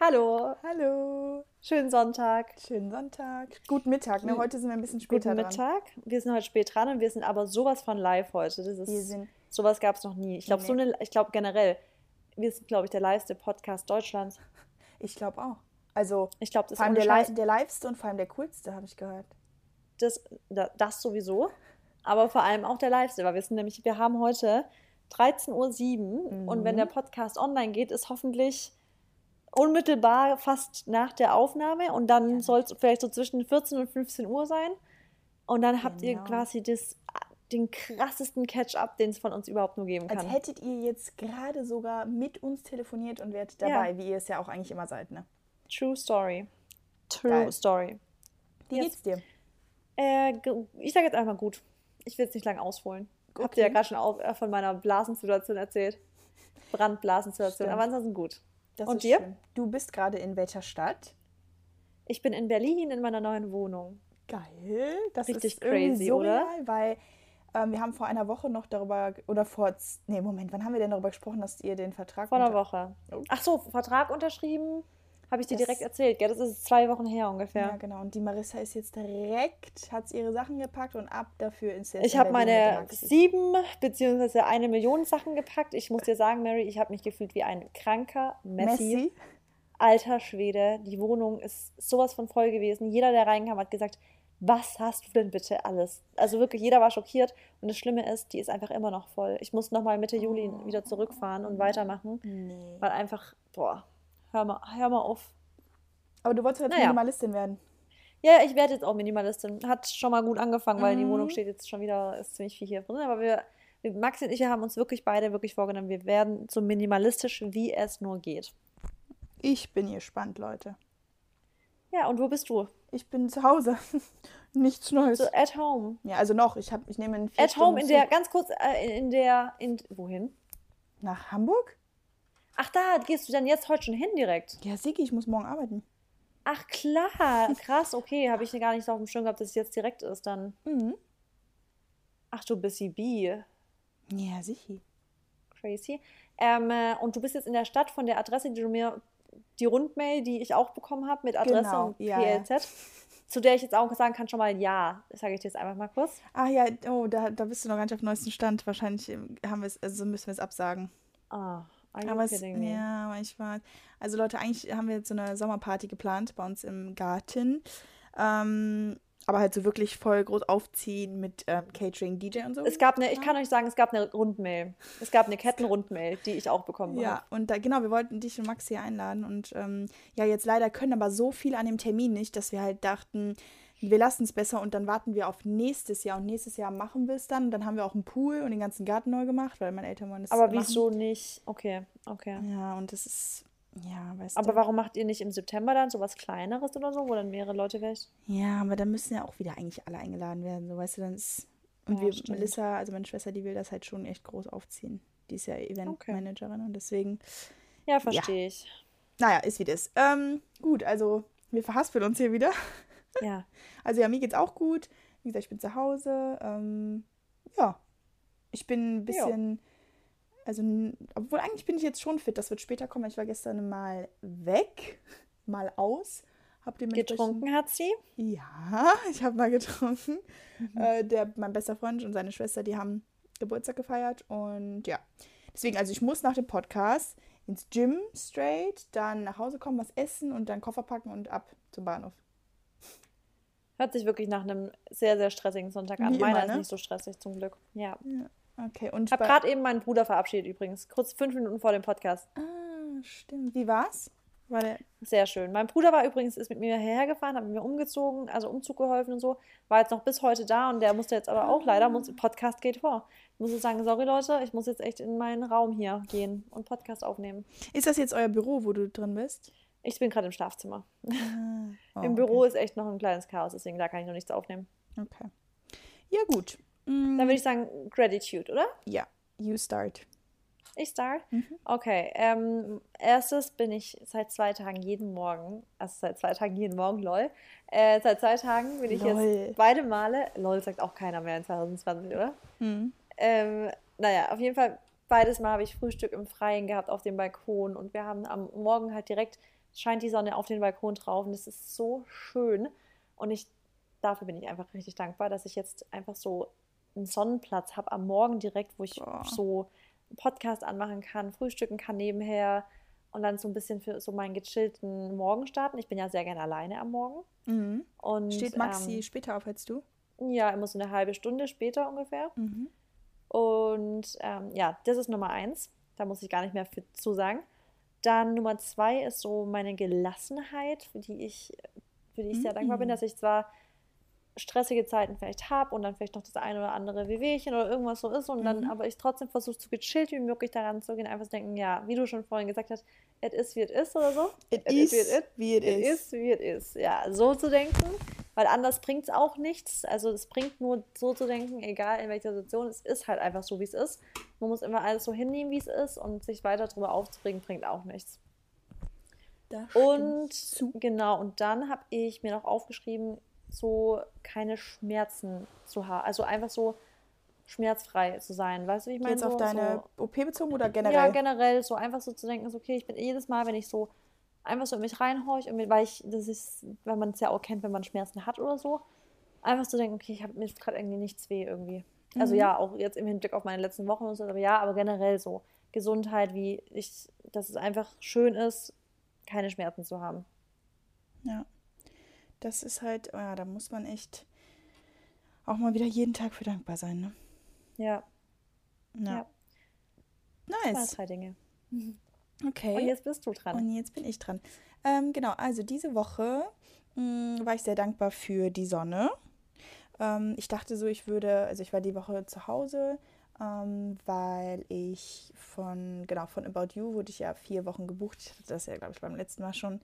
Hallo. Hallo. Schönen Sonntag. Schönen Sonntag. Guten Mittag. Ne? Heute sind wir ein bisschen später Guten dran. Mittag. Wir sind heute spät dran und wir sind aber sowas von live heute. Das ist, Wir sind- sowas gab es noch nie. Ich glaube, so Nee. eine, ich glaube generell, wir sind, glaube ich, der liveste Podcast Deutschlands. Ich glaube auch. Also Ich glaube, das vor allem ist der, li der liveste und vor allem der coolste, habe ich gehört. das, da- das sowieso, aber vor allem auch der liveste, weil wir sind nämlich, wir haben heute 13.07 Uhr und wenn Mhm. der Podcast online geht, ist hoffentlich unmittelbar fast nach der Aufnahme und dann Ja. soll es vielleicht so zwischen 14 und 15 Uhr sein und dann habt ihr Genau. quasi das, den krassesten Catch-up, den es von uns überhaupt nur geben Als kann. hättet ihr jetzt gerade sogar mit uns telefoniert und wärt Ja. dabei, wie ihr es ja auch eigentlich immer seid. Ne? True Story. True Geil. Story. Wie Yes. geht's dir? Äh, ich sage jetzt einfach gut. Ich will es nicht lange ausholen. Habt ihr ja Okay. gerade schon auf, äh, von meiner Blasensituation erzählt. Brandblasensituation. Aber ansonsten gut. Das Und dir? schön. Du bist gerade in welcher Stadt? Ich bin in Berlin in meiner neuen Wohnung. Geil. Das Richtig ist crazy, surreal, oder? weil ähm, wir haben vor einer Woche noch darüber, oder vor, nee, Moment, wann haben wir denn darüber gesprochen, dass ihr den Vertrag Vor einer Woche. Oh. Ach so, Vertrag unterschrieben. Habe ich dir Das- direkt erzählt. Gell? Das ist zwei Wochen her Ja, ungefähr. genau. Und die Marissa ist jetzt direkt, hat sie ihre Sachen gepackt und ab dafür jetzt Ich habe meine sieben beziehungsweise eine Million Sachen gepackt. Ich muss dir sagen, Mary, ich habe mich gefühlt wie ein kranker Messi. Messi. Alter Schwede, die Wohnung ist sowas von voll gewesen. Jeder, der reinkam, hat gesagt, was hast du denn bitte alles? Also wirklich, jeder war schockiert. Und das Schlimme ist, die ist einfach immer noch voll. Ich muss nochmal Mitte Juli wieder zurückfahren und weitermachen, Nee. weil einfach, boah, hör mal, hör mal auf. Aber du wolltest jetzt Naja. Minimalistin werden. Ja, ich werde jetzt auch Minimalistin. Hat schon mal gut angefangen, weil die Mhm. Wohnung steht jetzt schon wieder, ist ziemlich viel hier drin. Aber wir, Maxi und ich, wir haben uns wirklich beide wirklich vorgenommen, wir werden so minimalistisch, wie es nur geht. Ich bin gespannt, Leute. Ja, und wo bist du? Ich bin zu Hause. Nichts Neues. So at home. Ja, also noch. Ich, hab, ich nehme einen vier At home in Stunden der, ganz kurz, äh, in der, in, wohin? nach Hamburg. Ach, da gehst du dann jetzt heute schon hin direkt. Ja, Sigi, ich muss morgen arbeiten. Ach, klar, krass, okay, habe ich gar nicht so auf dem Schirm gehabt, dass es jetzt direkt ist dann. Mhm. Ach, du bist B. Ja, Sigi. Crazy. Ähm, äh, und du bist jetzt in der Stadt von der Adresse, die du mir, die Rundmail, die ich auch bekommen habe mit Adresse Genau, und ja, ja. PLZ, zu der ich jetzt auch sagen kann, schon mal ja. Das sage ich dir jetzt einfach mal kurz. Ach ja, oh, da, da bist du noch gar nicht auf dem neuesten Stand. Wahrscheinlich ähm, haben wir es, also müssen wir es absagen. Ah, Aber es, ja, war. Also Leute, eigentlich haben wir jetzt so eine Sommerparty geplant bei uns im Garten. Ähm, aber halt so wirklich voll groß aufziehen mit ähm, Catering, DJ und so. Es gab eine, ich kann euch sagen, es gab eine Rundmail. Es gab eine Kettenrundmail, die ich auch bekommen habe. Ja, und da, genau, wir wollten dich und Maxi einladen. Und ähm, ja, jetzt leider können aber so viele an dem Termin nicht, dass wir halt dachten, wir lassen es besser und dann warten wir auf nächstes Jahr. Und nächstes Jahr machen wir es dann. Und dann haben wir auch einen Pool und den ganzen Garten neu gemacht, weil meine Eltern wollen das Aber machen. wieso nicht? Okay, okay. Ja, und das ist, ja, weißt Aber du. warum macht ihr nicht im September dann sowas Kleineres oder so, wo dann mehrere Leute vielleicht? Ja, aber dann müssen ja auch wieder eigentlich alle eingeladen werden. So, weißt du, dann ist. Und Ja, wir, stimmt. Melissa, also meine Schwester, die will das halt schon echt groß aufziehen. Die ist ja Eventmanagerin und deswegen, Ja, verstehe ich. naja, ist wie das. Ähm, gut, also wir verhaspeln uns hier wieder. Ja. Also ja, mir geht's auch gut. Wie gesagt, ich bin zu Hause. Ähm, ja, ich bin ein bisschen, also, n- obwohl eigentlich bin ich jetzt schon fit. Das wird später kommen. Ich war gestern mal weg, mal aus. Hab Getrunken hat sie. Ja, ich habe mal getrunken. Mhm. Äh, der, mein bester Freund und seine Schwester, die haben Geburtstag gefeiert. Und ja, deswegen, also ich muss nach dem Podcast ins Gym straight, dann nach Hause kommen, was essen und dann Koffer packen und ab zum Bahnhof. Hört sich wirklich nach einem sehr, sehr stressigen Sonntag an. Wie Meiner immer, ist ne? nicht so stressig, zum Glück. Ja. Okay, und Ich habe gerade eben meinen Bruder verabschiedet übrigens. Kurz fünf Minuten vor dem Podcast. Ah, stimmt. Wie war's? War der. Sehr schön. Mein Bruder war übrigens, ist mit mir hierher gefahren, hat mit mir umgezogen, also Umzug geholfen und so. War jetzt noch bis heute da und der musste jetzt aber auch leider, muss, Podcast geht vor. Ich muss jetzt sagen, sorry Leute, ich muss jetzt echt in meinen Raum hier gehen und Podcast aufnehmen. Ist das jetzt euer Büro, wo du drin bist? Ich bin gerade im Schlafzimmer. Oh, Im Büro ist echt noch ein kleines Chaos, deswegen da kann ich noch nichts aufnehmen. Okay. okay. Ja, gut. Mm, Dann würde ich sagen, Gratitude, oder? ja, you start. Ich start? Mhm. Okay. Ähm, erstes bin ich seit zwei Tagen jeden Morgen, also seit zwei Tagen jeden Morgen, lol. Äh, seit zwei Tagen bin ich Lol. jetzt beide Male, lol sagt auch keiner mehr in 2020, oder? Mhm. Ähm, naja, auf jeden Fall beides Mal habe ich Frühstück im Freien gehabt auf dem Balkon und wir haben am Morgen halt direkt, scheint die Sonne auf den Balkon drauf und es ist so schön. Und ich, dafür bin ich einfach richtig dankbar, dass ich jetzt einfach so einen Sonnenplatz habe am Morgen direkt, wo ich Boah. so einen Podcast anmachen kann, frühstücken kann nebenher und dann so ein bisschen für so meinen gechillten Morgen starten. Ich bin ja sehr gerne alleine am Morgen. Mhm. Und, Steht Maxi ähm, später auf als du? ja, immer so eine halbe Stunde später ungefähr. Und ähm, ja, das ist Nummer eins. Da muss ich gar nicht mehr zu sagen. Dann Nummer zwei ist so meine Gelassenheit, für die ich, für die ich sehr dankbar bin, Mhm. dass ich zwar stressige Zeiten vielleicht habe und dann vielleicht noch das eine oder andere Wehwehchen oder irgendwas so ist und dann Mhm. aber ich trotzdem versuche, so gechillt wie möglich daran zu gehen, einfach zu denken, ja, wie du schon vorhin gesagt hast, es ist wie es ist oder so. It It is, is wie it wie it Es is. ist, wie es ist. Ja, so zu denken, weil anders bringt es auch nichts. Also es bringt nur so zu denken, egal in welcher Situation, es ist halt einfach so, wie es ist. Man muss immer alles so hinnehmen, wie es ist und sich weiter darüber aufzuregen, bringt auch nichts. Und zu. genau, und dann habe ich mir noch aufgeschrieben, so keine Schmerzen zu haben. Also einfach so schmerzfrei zu sein. Weißt du, wie ich meine? Jetzt auf so, deine so, OP bezogen oder generell? ja, generell so einfach so zu denken, ist okay, ich bin jedes Mal, wenn ich so einfach so in mich reinhorche und weil ich, das ist, weil man es ja auch kennt, wenn man Schmerzen hat oder so, einfach zu denken, okay, ich habe mir gerade irgendwie nichts weh irgendwie. Also Mhm. ja, auch jetzt im Hinblick auf meine letzten Wochen und so, aber ja, aber generell so Gesundheit, wie ich, dass es einfach schön ist, keine Schmerzen zu haben. Ja. Das ist halt, ja, da muss man echt auch mal wieder jeden Tag für dankbar sein, ne? Ja, Ja. Ja. das waren Nice. drei Dinge. Okay. Und jetzt bist du dran. Und jetzt bin ich dran. Ähm, genau, also diese Woche mh, war ich sehr dankbar für die Sonne. Ähm, ich dachte so, ich würde, also ich war die Woche zu Hause, ähm, weil ich von, genau, von About You wurde ich ja vier Wochen gebucht. Ich hatte das ja, glaube ich, beim letzten Mal schon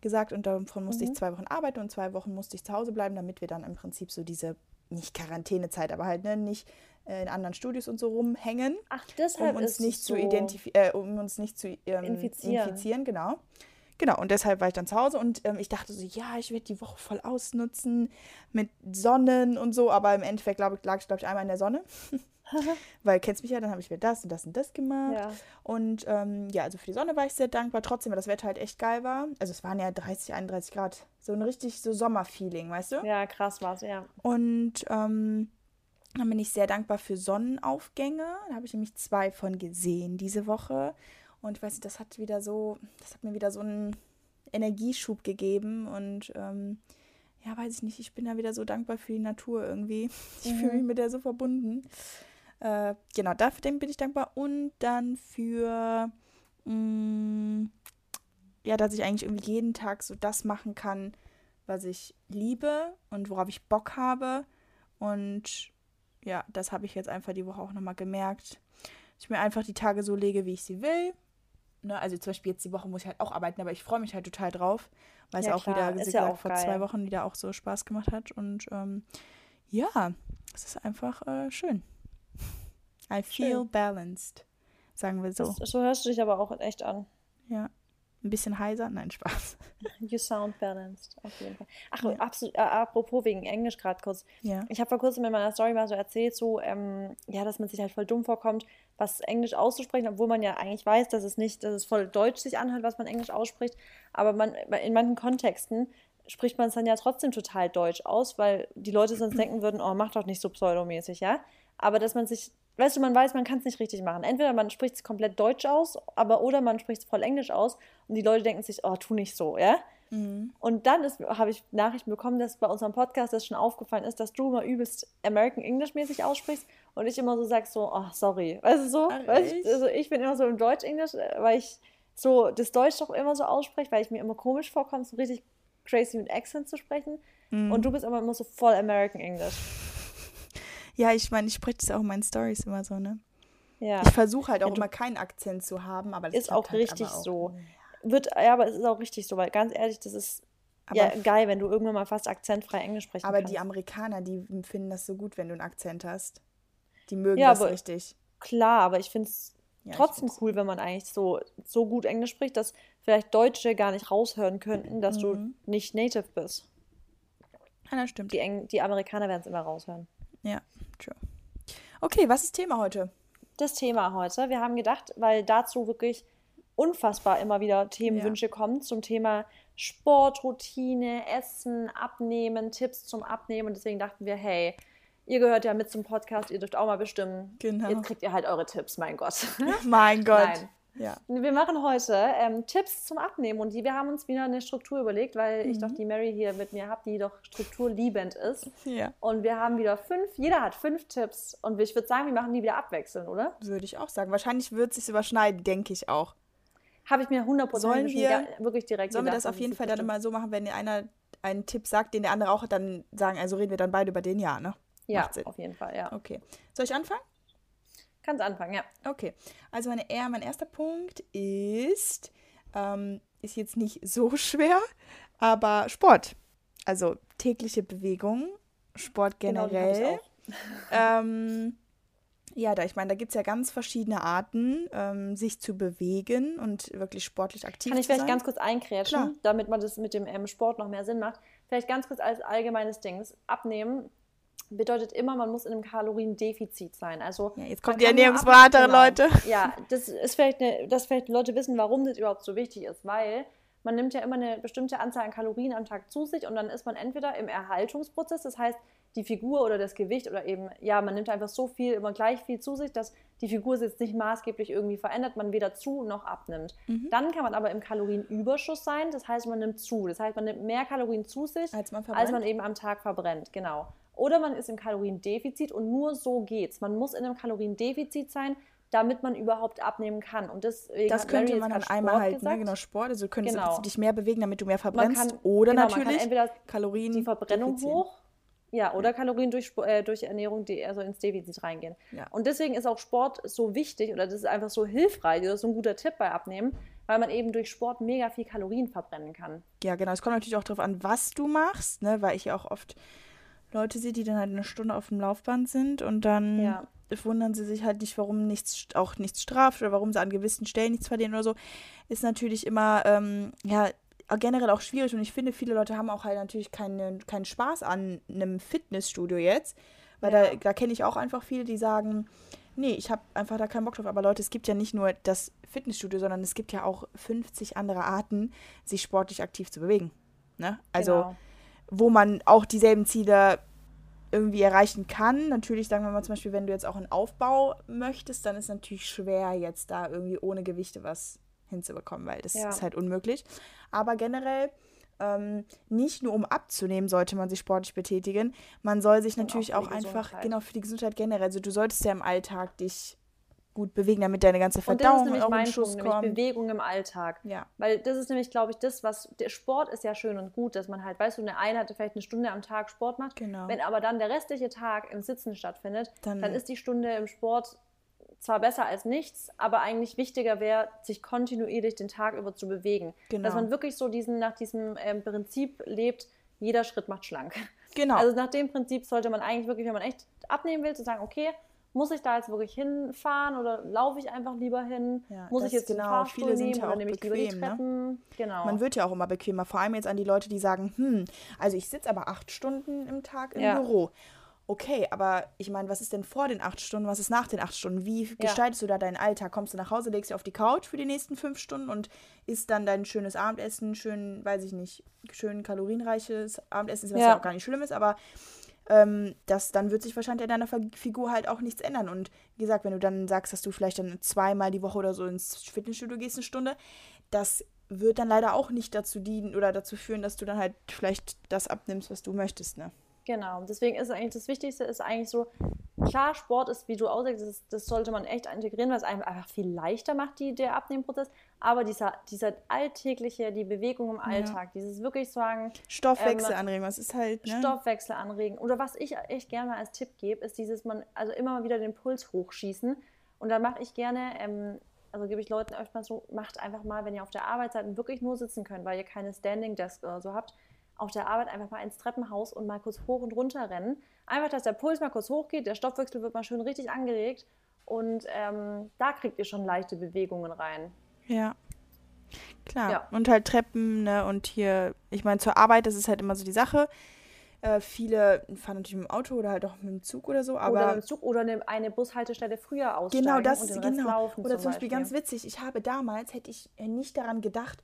gesagt. Und davon musste Mhm. ich zwei Wochen arbeiten und zwei Wochen musste ich zu Hause bleiben, damit wir dann im Prinzip so diese, nicht Quarantänezeit, aber halt ne, nicht in anderen Studios und so rumhängen Ach, um deshalb uns ist nicht es zu so. identifizieren, äh, um uns nicht zu ähm, Infizieren. infizieren, genau. Genau, und deshalb war ich dann zu Hause und ähm, ich dachte so, ja, ich werde die Woche voll ausnutzen mit Sonnen und so, aber im Endeffekt glaub ich, lag ich, glaube ich, einmal in der Sonne. Weil kennst mich ja, dann habe ich wieder das und das und das gemacht. Ja. Und ähm, ja, also für die Sonne war ich sehr dankbar, trotzdem, weil das Wetter halt echt geil war. Also es waren ja 30, 31 Grad. So ein richtig so Sommerfeeling, weißt du? ja, krass war's, ja. Und ähm, dann bin ich sehr dankbar für Sonnenaufgänge. Da habe ich nämlich zwei von gesehen diese Woche. Und ich weiß nicht, das hat wieder so, das hat mir wieder so einen Energieschub gegeben. Und ähm, ja, weiß ich nicht, ich bin da wieder so dankbar für die Natur irgendwie. Ich fühle mich mit der so verbunden. Äh, genau, dafür bin ich dankbar. Und dann für, mh, ja, dass ich eigentlich irgendwie jeden Tag so das machen kann, was ich liebe und worauf ich Bock habe. Und ja, das habe ich jetzt einfach die Woche auch nochmal gemerkt. dass Ich mir einfach die Tage so lege, wie ich sie will. Ne, also zum Beispiel jetzt die Woche muss ich halt auch arbeiten, aber ich freue mich halt total drauf, weil es Ja, auch klar, wieder, wie ja auch vor geil. zwei Wochen wieder auch so Spaß gemacht hat. Und ähm, ja, es ist einfach äh, schön. I feel Schön. balanced, sagen wir so. So. so hörst du dich aber auch echt an. Ja, ein bisschen heiser, nein, Spaß. You sound balanced, auf jeden Fall. Ach, Ja. absolut, äh, apropos wegen Englisch gerade kurz. Ja. Ich habe vor kurzem in meiner Story mal so erzählt, so, ähm, ja, dass man sich halt voll dumm vorkommt, was Englisch auszusprechen, obwohl man ja eigentlich weiß, dass es nicht, dass es voll Deutsch sich anhört, was man Englisch ausspricht. Aber man, in manchen Kontexten spricht man es dann ja trotzdem total deutsch aus, weil die Leute sonst denken würden, oh, mach doch nicht so pseudomäßig, ja. Aber dass man sich, weißt du, man weiß, man kann es nicht richtig machen. Entweder man spricht es komplett deutsch aus, aber oder man spricht es voll englisch aus und die Leute denken sich, oh, tu nicht so, ja. Mhm. Und dann habe ich Nachrichten bekommen, dass bei unserem Podcast das schon aufgefallen ist, dass du immer übelst American English mäßig aussprichst und ich immer so sag so, oh, sorry. Weißt du so? Weil ich, echt? also ich bin immer so im Deutsch-Englisch, weil ich so das Deutsch doch immer so ausspreche, weil ich mir immer komisch vorkomme, so richtig crazy mit Accent zu sprechen. Mhm. Und du bist aber immer so voll American English. Ja, ich meine, ich spreche das auch in meinen Stories immer so, ne? Ja. Ich versuche halt auch Ja, immer keinen Akzent zu haben, aber das Ist auch halt richtig aber auch. so. Wird, ja, aber es ist auch richtig so, weil ganz ehrlich, das ist Aber, ja geil, wenn du irgendwann mal fast akzentfrei Englisch sprechen aber kannst. die Amerikaner, die finden das so gut, wenn du einen Akzent hast. Die mögen Ja, das aber- richtig. Klar, aber ich finde es Ja, trotzdem cool, wenn man eigentlich so, so gut Englisch spricht, dass vielleicht Deutsche gar nicht raushören könnten, dass Mhm. du nicht native bist. Ja, das stimmt. Die, Eng die Amerikaner werden es immer raushören. Ja, true. Okay, was ist Thema heute? das Thema heute. Wir haben gedacht, weil dazu wirklich unfassbar immer wieder Themenwünsche ja. kommen zum Thema Sportroutine, Essen, Abnehmen, Tipps zum Abnehmen. Und deswegen dachten wir, hey, ihr gehört ja mit zum Podcast, ihr dürft auch mal bestimmen. Genau. Jetzt kriegt ihr halt eure Tipps, mein Gott. mein Gott. Nein. Ja. Wir machen heute ähm, Tipps zum Abnehmen und die, wir haben uns wieder eine Struktur überlegt, weil mhm. ich doch die Mary hier mit mir habe, die doch strukturliebend ist. Ja. Und wir haben wieder fünf, jeder hat fünf Tipps und ich würde sagen, wir machen die wieder abwechseln, oder? Würde ich auch sagen. Wahrscheinlich wird es sich überschneiden, denke ich auch. Habe ich mir 100% sollen wir, wirklich direkt Sollen wir das auf jeden Fall dann immer so machen, wenn einer einen Tipp sagt, den der andere auch dann sagen, also reden wir dann beide über den ja, ne? Ja, auf jeden Fall, ja. Okay. Soll ich anfangen? Kannst anfangen, ja. Okay. Also meine, mein erster Punkt ist, ähm, ist jetzt nicht so schwer, aber Sport. Also tägliche Bewegung, Sport genau, generell. Genau, ähm, ja, da ich meine, da gibt es ja ganz verschiedene Arten, ähm, sich zu bewegen und wirklich sportlich aktiv zu sein. Kann ich vielleicht ganz kurz einkrätschen, damit man das mit dem ähm, Sport noch mehr Sinn macht. Vielleicht ganz kurz als allgemeines Ding. Abnehmen bedeutet immer, man muss in einem Kaloriendefizit sein. Also ja, jetzt kommt die Ernährungsberaterin. Leute. Ja, das ist vielleicht, eine, dass vielleicht Leute wissen, warum das überhaupt so wichtig ist, weil man nimmt ja immer eine bestimmte Anzahl an Kalorien am Tag zu sich und dann ist man entweder im Erhaltungsprozess, das heißt, die Figur oder das Gewicht oder eben, ja, man nimmt einfach so viel, immer gleich viel zu sich, dass die Figur sich jetzt nicht maßgeblich irgendwie verändert, man weder zu noch abnimmt. Mhm. Dann kann man aber im Kalorienüberschuss sein, das heißt, man nimmt zu. Das heißt, man nimmt mehr Kalorien zu sich, als man, als man eben am Tag verbrennt, genau. Oder man ist im Kaloriendefizit und nur so geht's. Man muss in einem Kaloriendefizit sein, damit man überhaupt abnehmen kann. Und deswegen das könnte man dann einmal halt, ne, genau, Sport. Also du könntest genau. dich mehr bewegen, damit du mehr verbrennst. Kann, oder genau, natürlich Kalorien. Die Verbrennung hoch. Ja, oder Kalorien durch, äh, durch Ernährung, die also ins Defizit reingehen. Ja. Und deswegen ist auch Sport so wichtig oder das ist einfach so hilfreich oder so ein guter Tipp bei Abnehmen, weil man eben durch Sport mega viel Kalorien verbrennen kann. Ja, genau. Es kommt natürlich auch darauf an, was du machst, ne? weil ich ja auch oft Leute sehe, die dann halt eine Stunde auf dem Laufband sind und dann ja. wundern sie sich halt nicht, warum nichts, auch nichts straft oder warum sie an gewissen Stellen nichts verlieren oder so, ist natürlich immer, ähm, ja, generell auch schwierig und ich finde, viele Leute haben auch halt natürlich keinen, keinen Spaß an einem Fitnessstudio jetzt, weil ja. da, da kenne ich auch einfach viele, die sagen, nee, ich habe einfach da keinen Bock drauf. Aber Leute, es gibt ja nicht nur das Fitnessstudio, sondern es gibt ja auch 50 andere Arten, sich sportlich aktiv zu bewegen. Ne? Also genau wo man auch dieselben Ziele irgendwie erreichen kann. Natürlich, sagen wir mal zum Beispiel, wenn du jetzt auch einen Aufbau möchtest, dann ist es natürlich schwer, jetzt da irgendwie ohne Gewichte was hinzubekommen, weil das ja. ist halt unmöglich. Aber generell, ähm, nicht nur um abzunehmen, sollte man sich sportlich betätigen. Man soll sich natürlich auch, auch einfach, genau, für die Gesundheit generell. Also du solltest ja im Alltag dich gut bewegen, damit deine ganze Verdauung und das ist nämlich mein Schuss Punkt, kommt. Nämlich Bewegung im Alltag. Ja. Weil das ist nämlich, glaube ich, das, was der Sport ist ja schön und gut, dass man halt, weißt du, eine Einheit vielleicht eine Stunde am Tag Sport macht. Genau. Wenn aber dann der restliche Tag im Sitzen stattfindet, dann, dann ist die Stunde im Sport zwar besser als nichts, aber eigentlich wichtiger wäre, sich kontinuierlich den Tag über zu bewegen. Genau. Dass man wirklich so diesen, nach diesem ähm, Prinzip lebt, jeder Schritt macht schlank. Genau. Also nach dem Prinzip sollte man eigentlich wirklich, wenn man echt abnehmen will, zu sagen, okay, muss ich da jetzt wirklich hinfahren oder laufe ich einfach lieber hin? Ja, muss ich jetzt genau, Fahrstuhl viele nehmen ja oder nehme ich bequem, lieber die? Treppen? Ne? Genau. Man wird ja auch immer bequemer, vor allem jetzt an die Leute, die sagen, hm, also ich sitze aber acht Stunden im Tag im ja. Büro. Okay, aber ich meine, was ist denn vor den acht Stunden, was ist nach den acht Stunden? Wie ja. gestaltest du da deinen Alltag? Kommst du nach Hause, legst dich auf die Couch für die nächsten fünf Stunden und isst dann dein schönes Abendessen, schön, weiß ich nicht, schön kalorienreiches Abendessen, was ja auch gar nicht schlimm ist, aber ähm, das, dann wird sich wahrscheinlich an deiner Figur halt auch nichts ändern. Und wie gesagt, wenn du dann sagst, dass du vielleicht dann zweimal die Woche oder so ins Fitnessstudio gehst, eine Stunde, das wird dann leider auch nicht dazu dienen oder dazu führen, dass du dann halt vielleicht das abnimmst, was du möchtest, ne? Genau, deswegen ist eigentlich das Wichtigste, ist eigentlich so, klar, Sport ist, wie du aussagst, das, das sollte man echt integrieren, weil es einem einfach viel leichter macht, die, der Abnehmprozess. Aber dieser, dieser alltägliche, die Bewegung im Alltag, ja. dieses wirklich sagen. Stoffwechsel ähm, anregen, was ist halt. Ne? Stoffwechsel anregen. Oder was ich echt gerne mal als Tipp gebe, ist dieses, man, also immer mal wieder den Puls hochschießen. Und dann mache ich gerne, ähm, also gebe ich Leuten öfter mal so, macht einfach mal, wenn ihr auf der Arbeit seid und wirklich nur sitzen könnt, weil ihr keine Standing Desk oder so habt, auf der Arbeit einfach mal ins Treppenhaus und mal kurz hoch und runter rennen. Einfach, dass der Puls mal kurz hochgeht, der Stoffwechsel wird mal schön richtig angeregt und ähm, da kriegt ihr schon leichte Bewegungen rein. Ja. Klar. Ja. Und halt Treppen, ne? Und hier, ich meine, zur Arbeit, das ist halt immer so die Sache. Äh, viele fahren natürlich mit dem Auto oder halt auch mit dem Zug oder so. Aber oder mit dem Zug oder eine, eine Bushaltestelle früher aussteigen genau, das und den ist Rest genau. laufen Oder zum Beispiel Beispiel. ganz witzig, ich habe damals, hätte ich äh, nicht daran gedacht,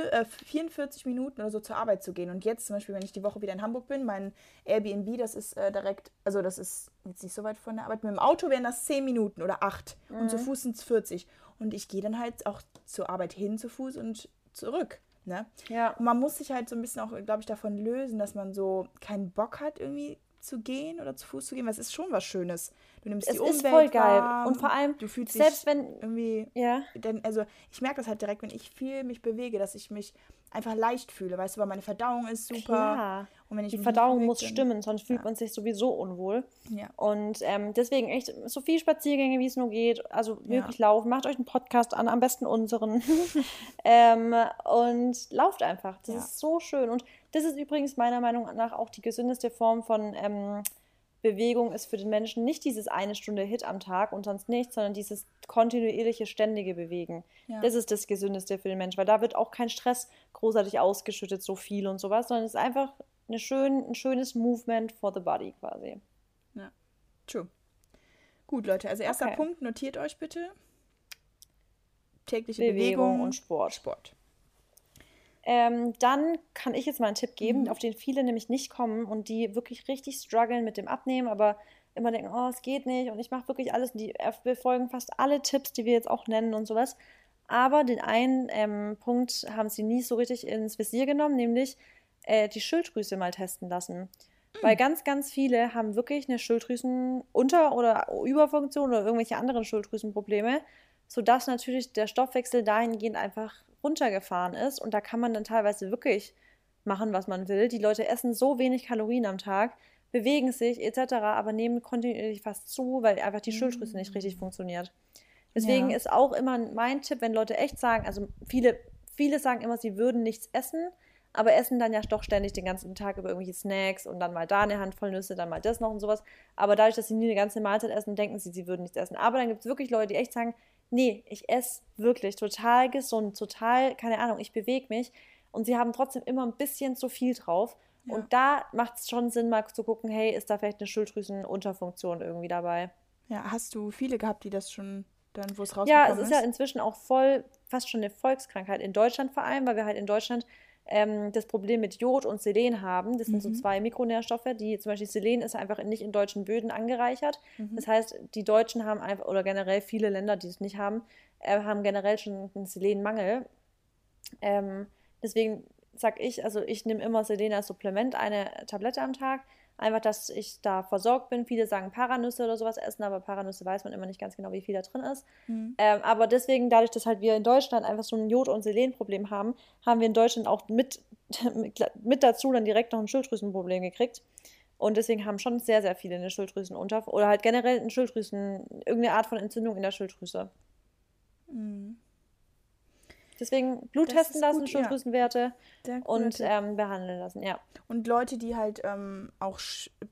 44 Minuten oder so zur Arbeit zu gehen. Und jetzt zum Beispiel, wenn ich die Woche wieder in Hamburg bin, mein Airbnb, das ist äh, direkt, also das ist jetzt nicht so weit von der Arbeit. Mit dem Auto wären das 10 Minuten oder 8 und Mhm. zu Fuß sind es 40. Und ich gehe dann halt auch zur Arbeit hin zu Fuß und zurück. Ne? Ja. Und man muss sich halt so ein bisschen auch, glaube ich, davon lösen, dass man so keinen Bock hat, irgendwie zu gehen oder zu Fuß zu gehen, weil es ist schon was Schönes. Du nimmst Es die ist Umwelt voll geil. wahr, Und vor allem, du fühlst selbst dich wenn- irgendwie Ja. denn, also ich merke das halt direkt, wenn ich viel mich bewege, dass ich mich einfach leicht fühle, weißt du, weil meine Verdauung ist super. Klar. Und wenn ich Die Verdauung muss bewege, stimmen, sonst fühlt ja. man sich sowieso unwohl. Ja. Und ähm, deswegen echt so viel Spaziergänge, wie es nur geht. Also wirklich laufen. Macht euch einen Podcast an, am besten unseren. ähm, und lauft einfach. Das Ja. ist so schön. Und das ist übrigens meiner Meinung nach auch die gesündeste Form von ähm, Bewegung ist für den Menschen nicht dieses eine Stunde Hit am Tag und sonst nichts, sondern dieses kontinuierliche, ständige Bewegen. Ja. Das ist das Gesündeste für den Menschen, weil da wird auch kein Stress großartig ausgeschüttet, so viel und sowas, sondern es ist einfach eine schön, ein schönes Movement for the body quasi. Ja. True. Gut, Leute, also erster Okay. Punkt, notiert euch bitte. Tägliche Bewegung Bewegung, und Sport. Sport. Ähm, dann kann ich jetzt mal einen Tipp geben, Mhm. auf den viele nämlich nicht kommen und die wirklich richtig strugglen mit dem Abnehmen, aber immer denken, oh, es geht nicht und ich mache wirklich alles die befolgen fast alle Tipps, die wir jetzt auch nennen und sowas. Aber den einen ähm, Punkt haben sie nie so richtig ins Visier genommen, nämlich äh, die Schilddrüse mal testen lassen. Weil ganz, ganz viele haben wirklich eine Schilddrüsenunter- oder Überfunktion oder irgendwelche anderen Schilddrüsenprobleme, sodass natürlich der Stoffwechsel dahingehend einfach runtergefahren ist. Und da kann man dann teilweise wirklich machen, was man will. Die Leute essen so wenig Kalorien am Tag, bewegen sich etc., aber nehmen kontinuierlich fast zu, weil einfach die Schilddrüse nicht richtig funktioniert. Deswegen Ja. ist auch immer mein Tipp, wenn Leute echt sagen, also viele, viele sagen immer, sie würden nichts essen, aber essen dann ja doch ständig den ganzen Tag über irgendwelche Snacks und dann mal da eine Handvoll Nüsse, dann mal das noch und sowas. Aber dadurch, dass sie nie eine ganze Mahlzeit essen, denken sie, sie würden nichts essen. Aber dann gibt es wirklich Leute, die echt sagen, nee, ich esse wirklich total gesund, total, keine Ahnung, ich bewege mich und sie haben trotzdem immer ein bisschen zu viel drauf. Ja. Und da macht es schon Sinn, mal zu gucken, hey, ist da vielleicht eine Schilddrüsenunterfunktion irgendwie dabei? Ja, hast du viele gehabt, die das schon dann, wo es Ja, rausgekommen es ist ja inzwischen auch voll, fast schon eine Volkskrankheit. In Deutschland vor allem, weil wir halt in Deutschland ähm, das Problem mit Jod und Selen haben. Das sind so Mhm. zwei Mikronährstoffe, die zum Beispiel Selen ist einfach nicht in deutschen Böden angereichert. Mhm. Das heißt, die Deutschen haben einfach, oder generell viele Länder, die es nicht haben, äh, haben generell schon einen Selenmangel. Ähm, deswegen sag ich, also ich nehme immer Selen als Supplement, eine Tablette am Tag. Einfach, dass ich da versorgt bin. Viele sagen Paranüsse oder sowas essen, aber Paranüsse weiß man immer nicht ganz genau, wie viel da drin ist. Mhm. Ähm, aber deswegen, dadurch, dass halt wir in Deutschland einfach so ein Jod- und Selenproblem haben, haben wir in Deutschland auch mit, mit dazu dann direkt noch ein Schilddrüsenproblem gekriegt. Und deswegen haben schon sehr, sehr viele eine Schilddrüsenunter- oder halt generell ein Schilddrüsen, irgendeine Art von Entzündung in der Schilddrüse. Deswegen Blut Das testen lassen, gut, ja. Schilddrüsenwerte cooler und ähm, behandeln lassen, ja. Und Leute, die halt ähm, auch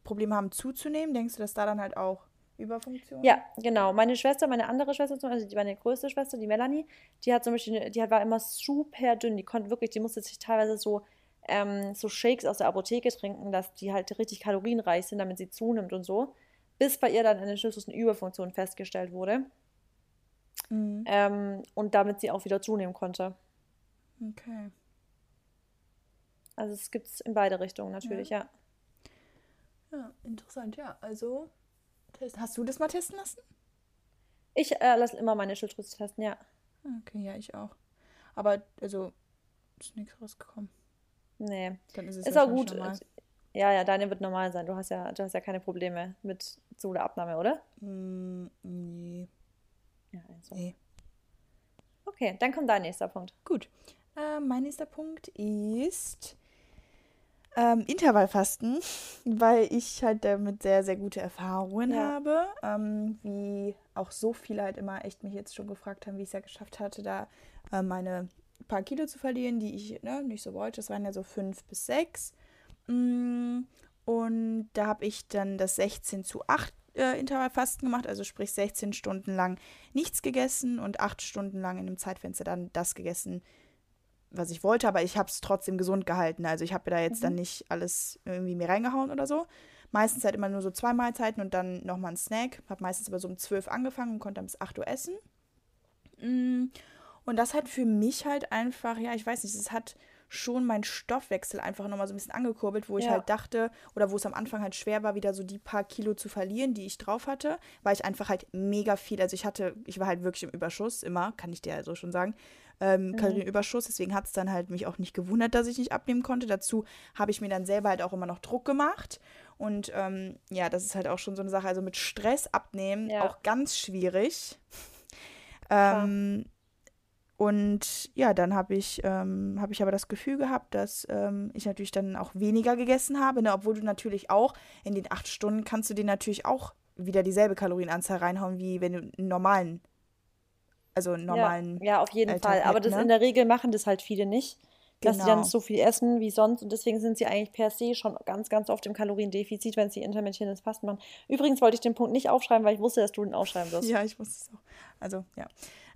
Probleme haben zuzunehmen, denkst du, dass da dann halt auch Überfunktion? Ja, genau. Meine Schwester, meine andere Schwester, zum Beispiel, also die- meine größte Schwester, die Melanie, die hat zum Beispiel, die war immer super dünn. Die konnte wirklich, die musste sich teilweise so, ähm, so Shakes aus der Apotheke trinken, dass die halt richtig kalorienreich sind, damit sie zunimmt und so. Bis bei ihr dann eine Schilddrüsenüberfunktion festgestellt wurde. Mhm. Ähm, und damit sie auch wieder zunehmen konnte. Okay. Also es gibt es in beide Richtungen natürlich, ja. Ja, interessant, ja. Also, hast du das mal testen lassen? Ich äh, lasse immer meine Schilddrüse testen, ja. Okay, ja, ich auch. Aber, also, ist nichts rausgekommen. Nee. Dann ist es Ist auch gut. normal. Ja, ja, deine wird normal sein. Du hast ja, du hast ja keine Probleme mit Zu- oder Abnahme, oder? Mm, nee. Ja, also. nee. Okay, dann kommt dein nächster Punkt. Gut. Äh, mein nächster Punkt ist ähm, Intervallfasten, weil ich halt damit sehr, sehr gute Erfahrungen Ja. habe. Ähm, wie auch so viele halt immer echt mich jetzt schon gefragt haben, wie ich es ja geschafft hatte, da äh, meine paar Kilo zu verlieren, die ich ne, nicht so wollte. Das waren ja so fünf bis sechs. Mm, Und da habe ich dann das 16 zu 8 äh, Intervallfasten gemacht, also sprich 16 Stunden lang nichts gegessen und 8 Stunden lang in einem Zeitfenster dann das gegessen, was ich wollte, aber ich habe es trotzdem gesund gehalten. Also ich habe da jetzt Mhm. dann nicht alles irgendwie mir reingehauen oder so. Meistens halt immer nur so zwei Mahlzeiten und dann nochmal ein Snack. Habe meistens aber so um 12 angefangen und konnte dann bis 8 Uhr essen. Mm, Und das hat für mich halt einfach, ja, ich weiß nicht, es hat schon meinen Stoffwechsel einfach nochmal so ein bisschen angekurbelt, wo ich Ja. halt dachte, oder wo es am Anfang halt schwer war, wieder so die paar Kilo zu verlieren, die ich drauf hatte, weil ich einfach halt mega viel, also ich hatte, ich war halt wirklich im Überschuss immer, kann ich dir ja so schon sagen, ähm, Kalorienüberschuss, deswegen hat es dann halt mich auch nicht gewundert, dass ich nicht abnehmen konnte. Dazu habe ich mir dann selber halt auch immer noch Druck gemacht und ähm, ja, das ist halt auch schon so eine Sache, also mit Stress abnehmen, Ja. auch ganz schwierig. Ähm, und ja, dann habe ich, ähm, habe ich aber das Gefühl gehabt, dass ähm, ich natürlich dann auch weniger gegessen habe, ne? obwohl du natürlich auch in den acht Stunden kannst du dir natürlich auch wieder dieselbe Kalorienanzahl reinhauen, wie wenn du einen normalen, also einen normalen. Ja, ja, auf jeden Alltag Fall. Aber hätten, das ne? in der Regel machen das halt viele nicht, dass sie dann Genau. so viel essen wie sonst und deswegen sind sie eigentlich per se schon ganz, ganz oft im Kaloriendefizit, wenn sie intermittierendes Fasten machen. Übrigens wollte ich den Punkt nicht aufschreiben, weil ich wusste, dass du den aufschreiben wirst. Ja, ich wusste es auch. Also, ja.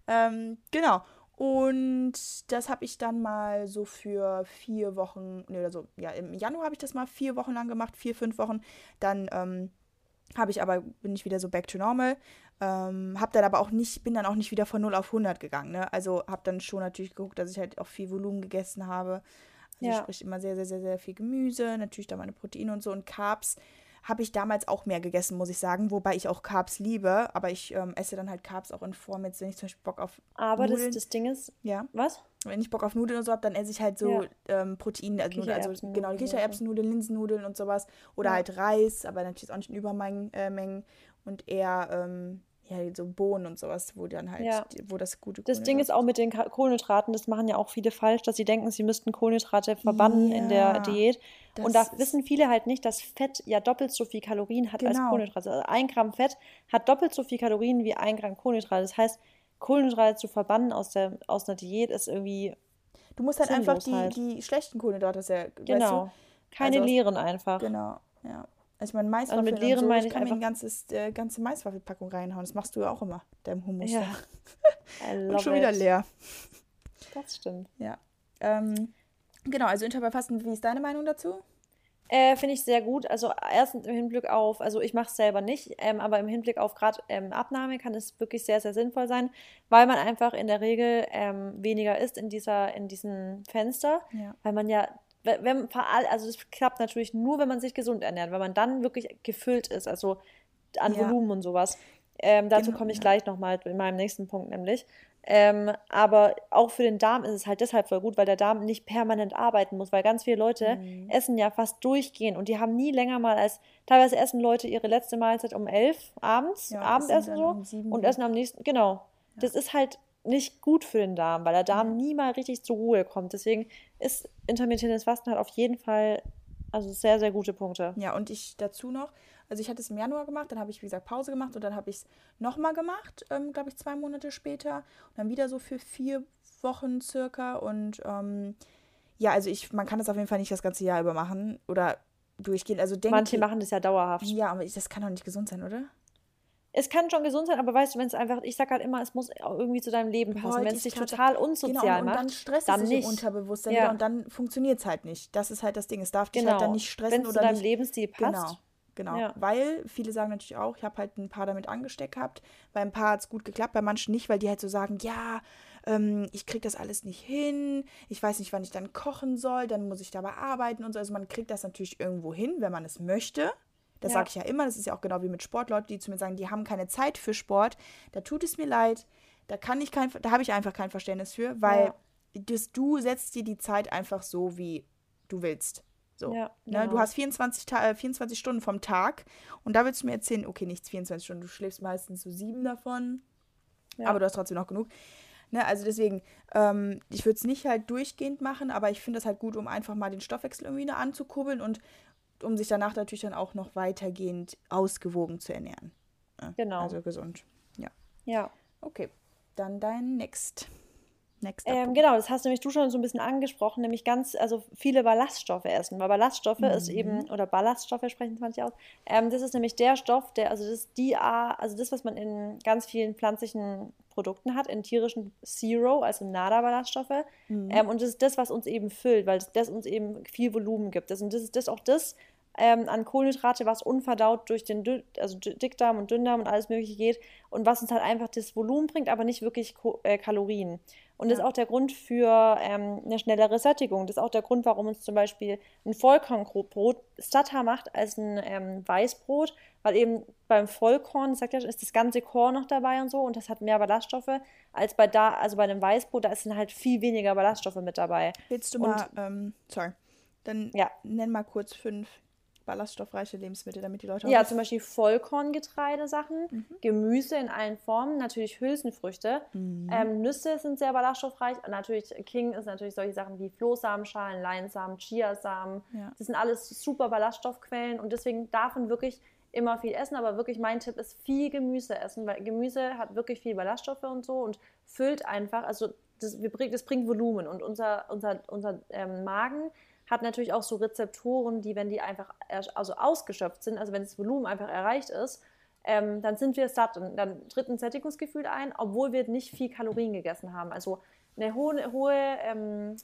Ähm, genau. Und das habe ich dann mal so für vier Wochen, ne, oder so, ja, im Januar habe ich das mal vier Wochen lang gemacht, vier, fünf Wochen. Dann ähm, habe ich aber, bin ich wieder so back to normal. Ähm, habe dann aber auch nicht, bin dann auch nicht wieder von 0 auf 100 gegangen, ne? Also habe dann schon natürlich geguckt, dass ich halt auch viel Volumen gegessen habe. Also Ja. sprich immer sehr, sehr, sehr, sehr viel Gemüse, natürlich dann meine Proteine und so und Carbs habe ich damals auch mehr gegessen, muss ich sagen, wobei ich auch Carbs liebe, aber ich ähm, esse dann halt Carbs auch in Form, jetzt wenn ich zum Beispiel Bock auf Aber das, Nudeln, das Ding ist, ja, was? wenn ich Bock auf Nudeln und so habe, dann esse ich halt so Ja. ähm, Proteine, also, Nudeln, also genau. Kichererbsennudeln, Linsennudeln und sowas oder Ja. halt Reis, aber natürlich auch nicht in Übermengen äh, und eher ähm, ja, so Bohnen und sowas, wo dann halt, Ja. wo das gute Das Ding ist auch mit den Kohlenhydraten, das machen ja auch viele falsch, dass sie denken, sie müssten Kohlenhydrate verbannen in der Ja, Diät. Und da wissen viele halt nicht, dass Fett ja doppelt so viel Kalorien hat als Genau. Kohlenhydrate. Also ein Gramm Fett hat doppelt so viel Kalorien wie ein Gramm Kohlenhydrate. Das heißt, Kohlenhydrate zu verbannen aus, der, aus einer Diät ist irgendwie Du musst halt einfach die, halt. die schlechten Kohlenhydrate, ja, Genau. weißt Keine Also- leeren einfach. du? Genau, ja. Also ich meine, Maiswaffeln mit und leeren so, meine ich ich kann mir eine ganzes, äh, ganze Maiswaffelpackung reinhauen. Das machst du ja auch immer, deinem Hummus. Ja. Und schon wieder it. leer. Das stimmt. Ja. Ähm, genau, also Intervallfasten, wie ist deine Meinung dazu? Äh, Finde ich sehr gut. Also erstens im Hinblick auf, also ich mache es selber nicht, ähm, aber im Hinblick auf gerade ähm, Abnahme kann es wirklich sehr, sehr sinnvoll sein, weil man einfach in der Regel ähm, weniger isst in dieser, in diesem Fenster, Ja. weil man ja, wenn also das klappt natürlich nur, wenn man sich gesund ernährt, weil man dann wirklich gefüllt ist, also an Ja. Volumen und sowas. Ähm, dazu Genau, komme ich ja. gleich nochmal in meinem nächsten Punkt nämlich. Ähm, aber auch für den Darm ist es halt deshalb voll gut, weil der Darm nicht permanent arbeiten muss, weil ganz viele Leute Mhm. essen ja fast durchgehend und die haben nie länger mal als, teilweise essen Leute ihre letzte Mahlzeit um elf abends, Ja, Abendessen essen so, um und essen am nächsten, genau. Das ist halt nicht gut für den Darm, weil der Darm Ja. nie mal richtig zur Ruhe kommt. Deswegen ist intermittierendes Fasten halt auf jeden Fall, also sehr, sehr gute Punkte. Ja, und ich dazu noch, also ich hatte es im Januar gemacht, dann habe ich, wie gesagt, Pause gemacht und dann habe ich es nochmal gemacht, ähm, glaube ich, zwei Monate später. Und dann wieder so für vier Wochen circa. Und ähm, ja, also ich, man kann das auf jeden Fall nicht das ganze Jahr über machen oder durchgehen. Also denke Manche machen das ja dauerhaft. Ja, aber das kann doch nicht gesund sein, oder? Es kann schon gesund sein, aber weißt du, wenn es einfach, ich sag halt immer, es muss irgendwie zu deinem Leben passen. Wenn es ich dich total unsozial Genau, und macht, dann stresst dann es sich nicht. im Unterbewusstsein Ja. und dann funktioniert es halt nicht. Das ist halt das Ding. Es darf dich halt Genau. dann nicht stressen Wenn es zu oder deinem nicht. Lebensstil passt. Genau, genau. Ja. Weil viele sagen natürlich auch, ich habe halt ein paar damit angesteckt gehabt. Bei ein paar hat es gut geklappt, bei manchen nicht, weil die halt so sagen, ja, ähm, ich kriege das alles nicht hin, ich weiß nicht, wann ich dann kochen soll, dann muss ich dabei arbeiten und so. Also man kriegt das natürlich irgendwo hin, wenn man es möchte. Das Ja. sage ich ja immer, das ist ja auch genau wie mit Sportleuten, die zu mir sagen, die haben keine Zeit für Sport. Da tut es mir leid, da kann ich kein, da habe ich einfach kein Verständnis für, weil das, du setzt dir die Zeit einfach so, wie du willst. So. Ja, ne? Du genau. hast 24, Ta äh, 24 Stunden vom Tag und da willst du mir erzählen, okay, nicht 24 Stunden, du schläfst meistens so sieben davon, Ja. aber du hast trotzdem noch genug. Ne? Also deswegen, ähm, ich würde es nicht halt durchgehend machen, aber ich finde es halt gut, um einfach mal den Stoffwechsel irgendwie ne, anzukurbeln und um sich danach natürlich dann auch noch weitergehend ausgewogen zu ernähren. Ne? Genau. Also gesund. Ja. Ja. Okay, dann dein Next. Next ähm, genau, das hast nämlich du schon so ein bisschen angesprochen, nämlich ganz, also viele Ballaststoffe essen. Weil Ballaststoffe mhm. ist eben, oder Ballaststoffe sprechen es manche aus, ähm, das ist nämlich der Stoff, der, also das die also das, was man in ganz vielen pflanzlichen Produkten hat, in tierischen Zero, also Nada-Ballaststoffe. Mhm. Ähm, und das ist das, was uns eben füllt, weil das, das uns eben viel Volumen gibt. Das, und das ist das auch das, ähm, an Kohlenhydrate, was unverdaut durch den Dü also Dickdarm und Dünndarm und alles Mögliche geht und was uns halt einfach das Volumen bringt, aber nicht wirklich Ko äh, Kalorien. Und das ist auch der Grund für ähm, eine schnellere Sättigung. Das ist auch der Grund, warum uns zum Beispiel ein Vollkornbrot satter macht als ein ähm, Weißbrot, weil eben beim Vollkorn, sagt ja, ist das ganze Korn noch dabei und so und das hat mehr Ballaststoffe als bei da, also bei einem Weißbrot, da sind halt viel weniger Ballaststoffe mit dabei. Willst du und, mal, ähm, sorry, dann ja. nenn mal kurz fünf ballaststoffreiche Lebensmittel, damit die Leute auch. Ja, zum Beispiel Vollkorngetreidesachen, mhm. Gemüse in allen Formen, natürlich Hülsenfrüchte. Mhm. Ähm, Nüsse sind sehr ballaststoffreich. Und natürlich King ist natürlich solche Sachen wie Flohsamenschalen, Leinsamen, Chiasamen. Ja. Das sind alles super Ballaststoffquellen und deswegen darf man wirklich immer viel essen, aber wirklich mein Tipp ist viel Gemüse essen, weil Gemüse hat wirklich viel Ballaststoffe und so und füllt einfach, also das, das bringt Volumen und unser, unser, unser ähm, Magen hat natürlich auch so Rezeptoren, die, wenn die einfach also ausgeschöpft sind, also wenn das Volumen einfach erreicht ist, ähm, dann sind wir satt und dann tritt ein Sättigungsgefühl ein, obwohl wir nicht viel Kalorien gegessen haben. Also eine hohe, hohe ähm,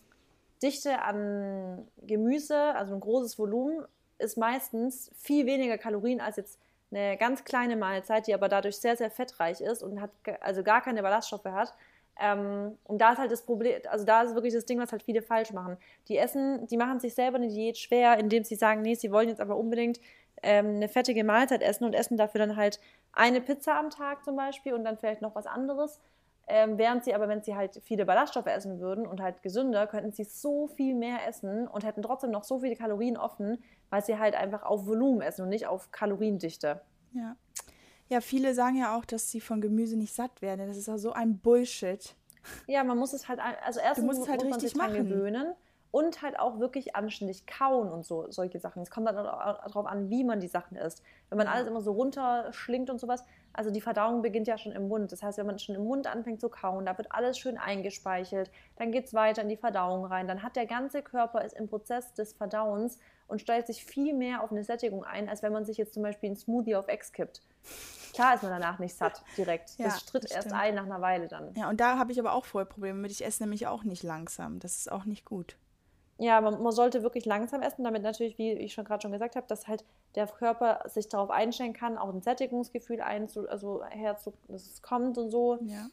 Dichte an Gemüse, also ein großes Volumen, ist meistens viel weniger Kalorien als jetzt eine ganz kleine Mahlzeit, die aber dadurch sehr, sehr fettreich ist und hat also gar keine Ballaststoffe hat. Ähm, und da ist halt das Problem, also da ist wirklich das Ding, was halt viele falsch machen. Die essen, die machen sich selber eine Diät schwer, indem sie sagen, nee, sie wollen jetzt aber unbedingt ähm, eine fettige Mahlzeit essen und essen dafür dann halt eine Pizza am Tag zum Beispiel und dann vielleicht noch was anderes. Ähm, während sie aber, wenn sie halt viele Ballaststoffe essen würden und halt gesünder, könnten sie so viel mehr essen und hätten trotzdem noch so viele Kalorien offen, weil sie halt einfach auf Volumen essen und nicht auf Kaloriendichte. Ja. Ja, viele sagen ja auch, dass sie von Gemüse nicht satt werden. Das ist ja so ein Bullshit. Ja, man muss es halt, also erstens muss, halt muss man sich dran gewöhnen und halt auch wirklich anständig kauen und so solche Sachen. Es kommt dann auch darauf an, wie man die Sachen isst. Wenn man alles immer so runterschlingt und sowas, also die Verdauung beginnt ja schon im Mund. Das heißt, wenn man schon im Mund anfängt zu kauen, da wird alles schön eingespeichelt, dann geht es weiter in die Verdauung rein. Dann hat der ganze Körper ist im Prozess des Verdauens und stellt sich viel mehr auf eine Sättigung ein, als wenn man sich jetzt zum Beispiel einen Smoothie auf Ex kippt. Klar ist man danach nicht satt direkt. Ja, das tritt das erst ein nach einer Weile dann. Ja, und da habe ich aber auch voll Probleme mit. Ich esse nämlich auch nicht langsam. Das ist auch nicht gut. Ja, man, man sollte wirklich langsam essen, damit natürlich, wie ich schon gerade schon gesagt habe, dass halt der Körper sich darauf einstellen kann, auch ein Sättigungsgefühl einzu, also herzu, dass es kommt und so. Ja.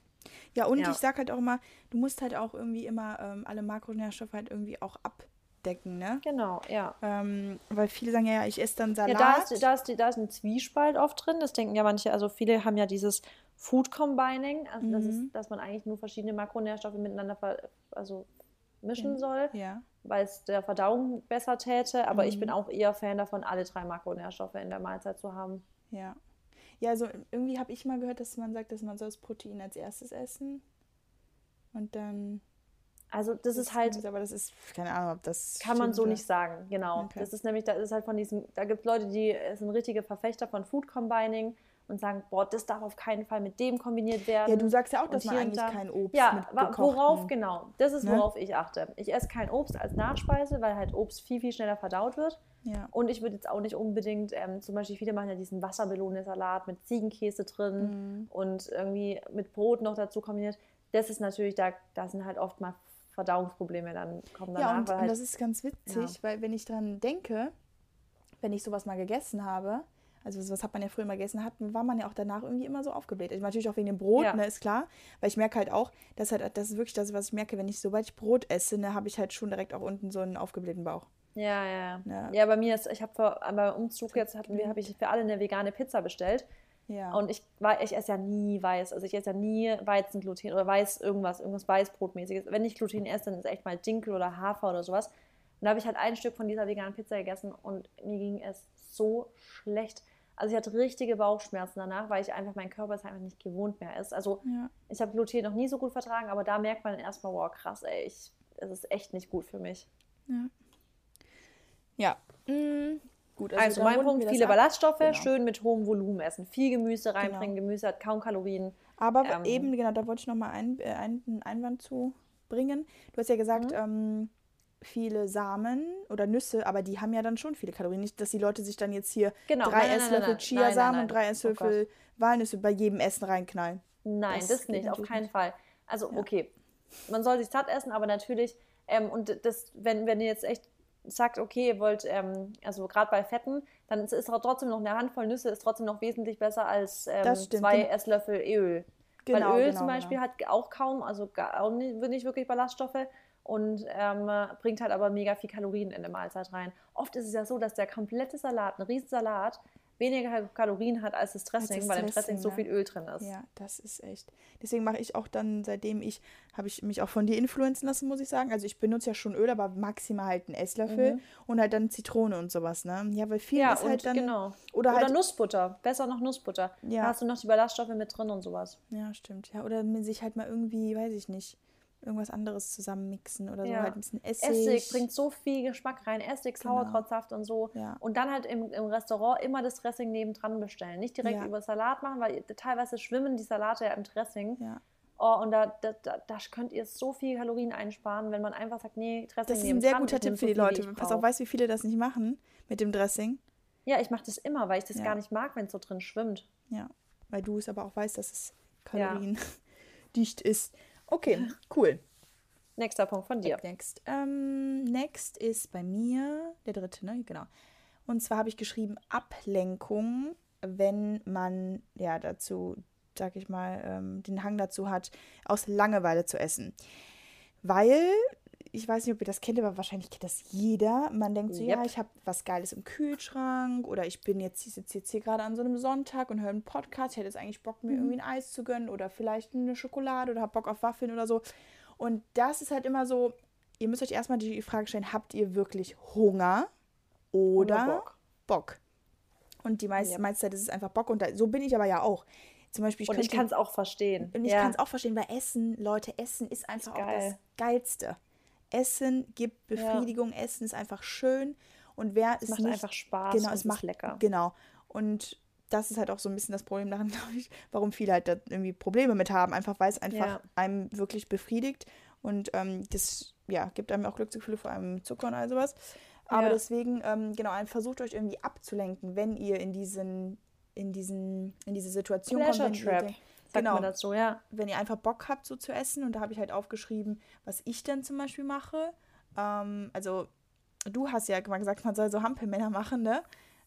Ja, und ja. ich sage halt auch immer, du musst halt auch irgendwie immer ähm, alle Makronährstoffe halt irgendwie auch ab abdecken, ne? Genau, ja. Ähm, weil viele sagen ja, ich esse dann Salat. Ja, da ist, da, ist, da ist ein Zwiespalt oft drin. Das denken ja manche, also viele haben ja dieses Food Combining, also mhm. das ist, dass man eigentlich nur verschiedene Makronährstoffe miteinander ver, also mischen mhm. soll, ja. weil es der Verdauung besser täte. Aber mhm. ich bin mhm. auch eher Fan davon, alle drei Makronährstoffe in der Mahlzeit zu haben. Ja. Ja, also irgendwie habe ich mal gehört, dass man sagt, dass man soll das Protein als erstes essen und dann also das, das ist halt. Aber das ist, keine Ahnung, ob das. Kann man so oder? nicht sagen, genau. Okay. Das ist nämlich, da ist halt von diesem, da gibt es Leute, die sind richtige Verfechter von Food Combining und sagen, boah, das darf auf keinen Fall mit dem kombiniert werden. Ja, du sagst ja auch, dass man eigentlich da, kein Obst Ja, worauf, genau. Das ist, ne? worauf ich achte. Ich esse kein Obst als Nachspeise, weil halt Obst viel, viel schneller verdaut wird. Ja. Und ich würde jetzt auch nicht unbedingt, ähm, zum Beispiel viele machen ja diesen Wassermelone-Salat mit Ziegenkäse drin mhm. und irgendwie mit Brot noch dazu kombiniert. Das ist natürlich, da, da sind halt oft mal Verdauungsprobleme dann kommen danach. Ja, und, halt, und das ist ganz witzig, ja. weil wenn ich dran denke, wenn ich sowas mal gegessen habe, also was hat man ja früher mal gegessen, hat, war man ja auch danach irgendwie immer so aufgebläht. Also natürlich auch wegen dem Brot, ja. ne, ist klar. Weil ich merke halt auch, dass halt, das ist wirklich das, was ich merke, wenn ich, sobald ich Brot esse, ne, habe ich halt schon direkt auch unten so einen aufgeblähten Bauch. Ja, ja. Ja, ja bei mir ist, ich habe beim Umzug jetzt hatten wir, habe ich für alle eine vegane Pizza bestellt. Ja. Und ich, ich esse ja nie Weiß. Also ich esse ja nie Weizengluten oder Weiß irgendwas, irgendwas Weißbrotmäßiges. Wenn ich Gluten esse, dann ist echt mal Dinkel oder Hafer oder sowas. Und da habe ich halt ein Stück von dieser veganen Pizza gegessen und mir ging es so schlecht. Also ich hatte richtige Bauchschmerzen danach, weil ich einfach, mein Körper es einfach nicht gewohnt mehr ist. Also ja. ich habe Gluten noch nie so gut vertragen, aber da merkt man erstmal, wow, krass, ey, ich, es ist echt nicht gut für mich. Ja. Ja. Mhm. Gut, also, also mein Punkt, viele Ballaststoffe, genau. schön mit hohem Volumen essen. Viel Gemüse reinbringen. Genau. Gemüse hat kaum Kalorien. Aber ähm, eben, genau, da wollte ich nochmal ein, äh, einen Einwand zu bringen. Du hast ja gesagt, mhm. ähm, viele Samen oder Nüsse, aber die haben ja dann schon viele Kalorien. Nicht, dass die Leute sich dann jetzt hier genau. drei nein, Esslöffel Chiasamen und drei oh Esslöffel oh Walnüsse bei jedem Essen reinknallen. Nein, das, das nicht, auf keinen nicht. Fall. Also, ja. okay, man soll sich satt essen, aber natürlich, ähm, und das, wenn, wenn ihr jetzt echt sagt, okay, ihr wollt, ähm, also gerade bei Fetten, dann ist, ist trotzdem noch eine Handvoll Nüsse, ist trotzdem noch wesentlich besser als ähm, zwei genau. Esslöffel Öl. Genau, Weil Öl genau, zum Beispiel genau. hat auch kaum, also gar, nicht, nicht wirklich Ballaststoffe und ähm, bringt halt aber mega viel Kalorien in eine Mahlzeit rein. Oft ist es ja so, dass der komplette Salat, ein Riesensalat, weniger Kalorien hat als das Dressing, weil im Dressing ja. so viel Öl drin ist. Ja, das ist echt. Deswegen mache ich auch dann, seitdem ich, habe ich mich auch von dir influenzen lassen, muss ich sagen. Also ich benutze ja schon Öl, aber maximal halt einen Esslöffel mhm. und halt dann Zitrone und sowas, ne? Ja, weil viel ja, ist halt dann. Genau. Oder, oder halt, Nussbutter. Besser noch Nussbutter. Ja. Da hast du noch die Ballaststoffe mit drin und sowas. Ja, stimmt. Ja, oder sich halt mal irgendwie, weiß ich nicht irgendwas anderes zusammenmixen oder so. Ja. Halt ein bisschen Essig. Essig bringt so viel Geschmack rein. Essig, genau. Sauerkrautsaft und so. Ja. Und dann halt im, im Restaurant immer das Dressing nebendran bestellen. Nicht direkt ja. über Salat machen, weil teilweise schwimmen die Salate ja im Dressing. Ja. Oh, und da, da, da, da, könnt ihr so viel Kalorien einsparen, wenn man einfach sagt, nee, Dressing Das ist ein sehr guter Tipp für die so Leute. Pass auf, weißt du, wie viele das nicht machen mit dem Dressing? Ja, ich mache das immer, weil ich das gar nicht mag, wenn es so drin schwimmt. Ja, weil du es aber auch weißt, dass es kaloriendicht ist. Okay, cool. Nächster Punkt von dir. Next. Ähm, next ist bei mir der dritte, ne? Genau. Und zwar habe ich geschrieben Ablenkung, wenn man ja dazu, sag ich mal, ähm, den Hang dazu hat, aus Langeweile zu essen. Weil, ich weiß nicht, ob ihr das kennt, aber wahrscheinlich kennt das jeder. Man denkt so, yep. ja, ich habe was Geiles im Kühlschrank oder ich bin jetzt, ich sitze jetzt hier gerade an so einem Sonntag und höre einen Podcast. Ich hätte jetzt eigentlich Bock, mir mhm. irgendwie ein Eis zu gönnen oder vielleicht eine Schokolade oder habe Bock auf Waffeln oder so. Und das ist halt immer so, ihr müsst euch erstmal die Frage stellen, habt ihr wirklich Hunger oder, oder Bock? Bock? Und die meiste, ja. meiste Zeit ist es einfach Bock und da, so bin ich aber ja auch. Zum Beispiel, ich und ich kann es auch verstehen. Und ich ja. kann es auch verstehen, weil Essen, Leute, Essen ist einfach ist auch das Geilste. Essen gibt Befriedigung, ja. Essen ist einfach schön. Und wer es macht nicht, einfach Spaß genau, es macht lecker. Genau. Und das ist halt auch so ein bisschen das Problem daran, glaube ich, warum viele halt da irgendwie Probleme mit haben. Einfach weil es einfach ja. einem wirklich befriedigt. Und ähm, das ja, gibt einem auch Glücksgefühle, vor allem Zucker und all sowas. Aber ja. deswegen, ähm, genau, versucht euch irgendwie abzulenken, wenn ihr in diesen, in diesen, in diese Situation Pleasure kommt. Trap. Denkt, genau, man dazu, ja. Wenn ihr einfach Bock habt, so zu essen, und da habe ich halt aufgeschrieben, was ich dann zum Beispiel mache. Ähm, also, du hast ja mal gesagt, man soll so Hampelmänner machen, ne?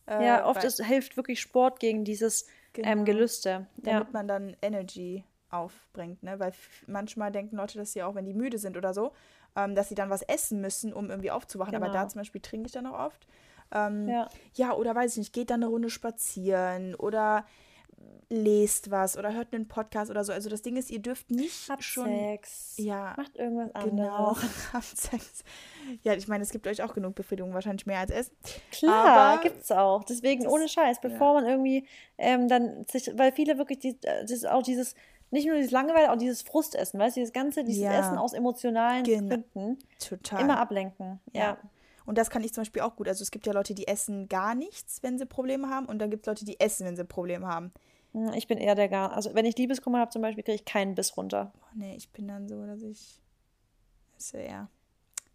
Äh, ja, oft ist, hilft wirklich Sport gegen dieses ähm, genau, ähm, Gelüste. Damit ja. man dann Energy aufbringt, ne? Weil manchmal denken Leute, dass sie auch, wenn die müde sind oder so, ähm, dass sie dann was essen müssen, um irgendwie aufzuwachen. Genau. Aber da genau. zum Beispiel trinke ich dann auch oft. Ähm, ja. ja, oder weiß ich nicht, geht dann eine Runde spazieren oder lest was oder hört einen Podcast oder so. Also das Ding ist, ihr dürft nicht Habt schon Sex. Ja, macht irgendwas genau, anderes. Habt Sex. Ja, ich meine, es gibt euch auch genug Befriedigung, wahrscheinlich mehr als Essen. Klar, Aber gibt's auch. Deswegen ohne Scheiß, bevor ja. man irgendwie ähm, dann sich, weil viele wirklich die, das auch dieses nicht nur dieses Langeweile, auch dieses Frustessen, weißt du, dieses ganze, dieses ja. Essen aus emotionalen genau. Gründen. Total. Immer ablenken. ja. ja. Und das kann ich zum Beispiel auch gut. Also es gibt ja Leute, die essen gar nichts, wenn sie Probleme haben. Und dann gibt es Leute, die essen, wenn sie Probleme haben. Hm, ich bin eher der gar. Also wenn ich Liebeskummer habe zum Beispiel, kriege ich keinen Biss runter. Oh, nee, ich bin dann so, dass ich eher.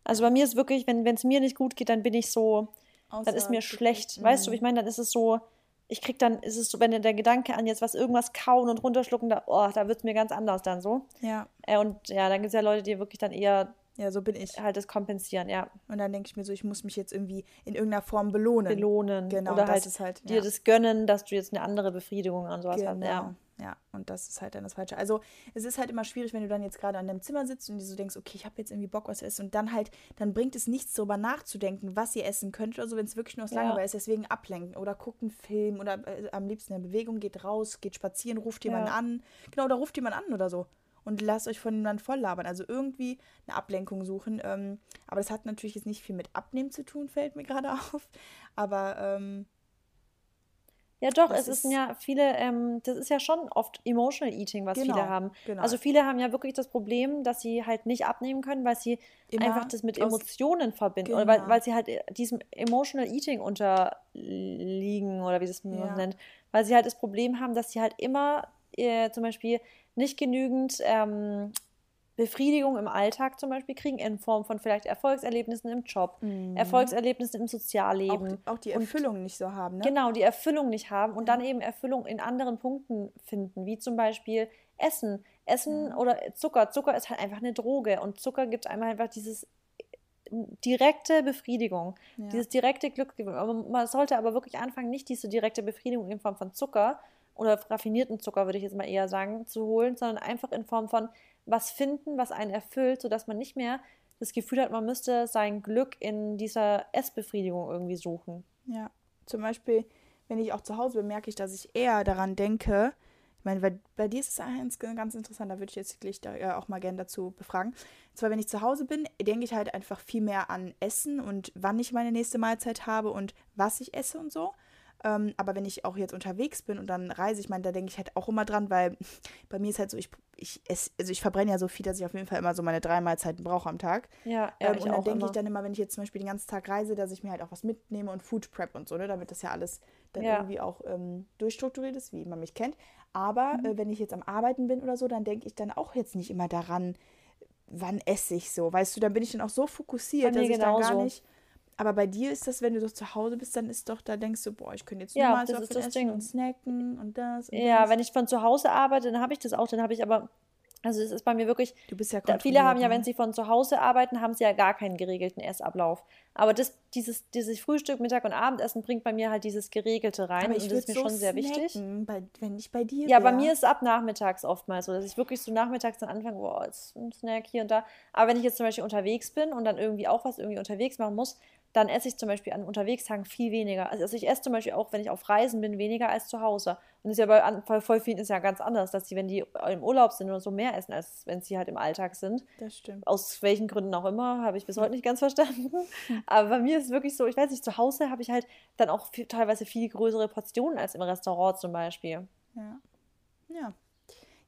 Also bei mir ist wirklich, wenn es mir nicht gut geht, dann bin ich so, Außer dann ist mir schlecht. Weißt du, ich meine, dann ist es so, ich krieg dann, ist es so, wenn der Gedanke an jetzt was irgendwas kauen und runterschlucken, da, oh, da wird es mir ganz anders dann so. Ja. Äh, und ja, dann gibt es ja Leute, die wirklich dann eher ja, so bin ich. Halt das kompensieren, ja. Und dann denke ich mir so, ich muss mich jetzt irgendwie in irgendeiner Form belohnen. Belohnen. Genau, Oder halt, halt dir ja. das gönnen, dass du jetzt eine andere Befriedigung an sowas genau. hast. Ja. ja, und das ist halt dann das Falsche. Also es ist halt immer schwierig, wenn du dann jetzt gerade an deinem Zimmer sitzt und dir so denkst, okay, ich habe jetzt irgendwie Bock, was zu essen. Und dann halt, dann bringt es nichts, darüber nachzudenken, was ihr essen könnt. Also wenn es wirklich nur aus ja. Langeweile ist, deswegen ablenken oder guckt einen Film oder äh, am liebsten in Bewegung, geht raus, geht spazieren, ruft jemanden an. Genau, oder ruft jemanden an oder so und lasst euch von jemandem voll labern. Also irgendwie eine Ablenkung suchen. Ähm, aber das hat natürlich jetzt nicht viel mit Abnehmen zu tun, fällt mir gerade auf. Aber ähm, ja, doch, es ist ja viele, ähm, das ist ja schon oft Emotional Eating, was genau, viele haben. Genau. Also viele haben ja wirklich das Problem, dass sie halt nicht abnehmen können, weil sie Immer einfach das mit Emotionen verbinden. Genau. Oder weil, genau. weil sie halt äh, diesem Emotional Eating unterliegen oder wie es man ja. nennt. Weil sie halt das Problem haben, dass sie halt immer äh, zum Beispiel nicht genügend ähm, Befriedigung im Alltag zum Beispiel kriegen, in Form von vielleicht Erfolgserlebnissen im Job, mhm. Erfolgserlebnissen im Sozialleben. Auch, auch die Erfüllung und, nicht so haben, ne? Genau, die Erfüllung nicht haben und dann eben Erfüllung in anderen Punkten finden, wie zum Beispiel Essen. Essen ja. oder Zucker. Zucker ist halt einfach eine Droge und Zucker gibt einem einfach dieses direkte Befriedigung, ja. dieses direkte Glück. Man sollte aber wirklich anfangen, nicht diese direkte Befriedigung in Form von Zucker oder raffinierten Zucker, würde ich jetzt mal eher sagen, zu holen, sondern einfach in Form von was finden, was einen erfüllt, sodass man nicht mehr das Gefühl hat, man müsste sein Glück in dieser Essbefriedigung irgendwie suchen. Ja, zum Beispiel, wenn ich auch zu Hause bin, merke ich, dass ich eher daran denke, ich meine, bei, bei dir ist es ganz interessant, da würde ich jetzt gleich da, äh, auch mal gerne dazu befragen. Und zwar, wenn ich zu Hause bin, denke ich halt einfach viel mehr an Essen und wann ich meine nächste Mahlzeit habe und was ich esse und so. Ähm, aber wenn ich auch jetzt unterwegs bin und dann reise, ich meine, da denke ich halt auch immer dran, weil bei mir ist halt so, ich, ich esse, also ich verbrenne ja so viel, dass ich auf jeden Fall immer so meine drei Mahlzeiten brauche am Tag. Ja, ja ähm, Und dann denke ich dann immer, wenn ich jetzt zum Beispiel den ganzen Tag reise, dass ich mir halt auch was mitnehme und Food Prep und so, ne, damit das ja alles dann ja. irgendwie auch ähm, durchstrukturiert ist, wie man mich kennt. Aber mhm. äh, wenn ich jetzt am Arbeiten bin oder so, dann denke ich dann auch jetzt nicht immer daran, wann esse ich so. Weißt du, dann bin ich dann auch so fokussiert, dass ich dann gar nicht aber bei dir ist das, wenn du so zu Hause bist, dann ist doch, da denkst du, boah, ich könnte jetzt ja, nur mal so viel essen Ding. und snacken und das. Und ja, das. wenn ich von zu Hause arbeite, dann habe ich das auch, dann habe ich aber, also es ist bei mir wirklich, du bist ja da, Viele haben ja, wenn ne? sie von zu Hause arbeiten, haben sie ja gar keinen geregelten Essablauf. Aber das, dieses, dieses Frühstück, Mittag und Abendessen bringt bei mir halt dieses Geregelte rein und das ist mir so schon sehr wichtig. Bei, wenn ich bei dir Ja, wär. bei mir ist es ab nachmittags oftmals so, dass ich wirklich so nachmittags dann anfange, boah, jetzt ein Snack hier und da. Aber wenn ich jetzt zum Beispiel unterwegs bin und dann irgendwie auch was irgendwie unterwegs machen muss, dann esse ich zum Beispiel an Unterwegstagen viel weniger. Also ich esse zum Beispiel auch, wenn ich auf Reisen bin, weniger als zu Hause. Und das ist ja bei, bei voll vielen ist ja ganz anders, dass sie, wenn die im Urlaub sind oder so, mehr essen, als wenn sie halt im Alltag sind. Das stimmt. Aus welchen Gründen auch immer, habe ich bis heute nicht ganz verstanden. Aber bei mir ist es wirklich so, ich weiß nicht, zu Hause habe ich halt dann auch viel, teilweise viel größere Portionen als im Restaurant zum Beispiel. Ja. Ja.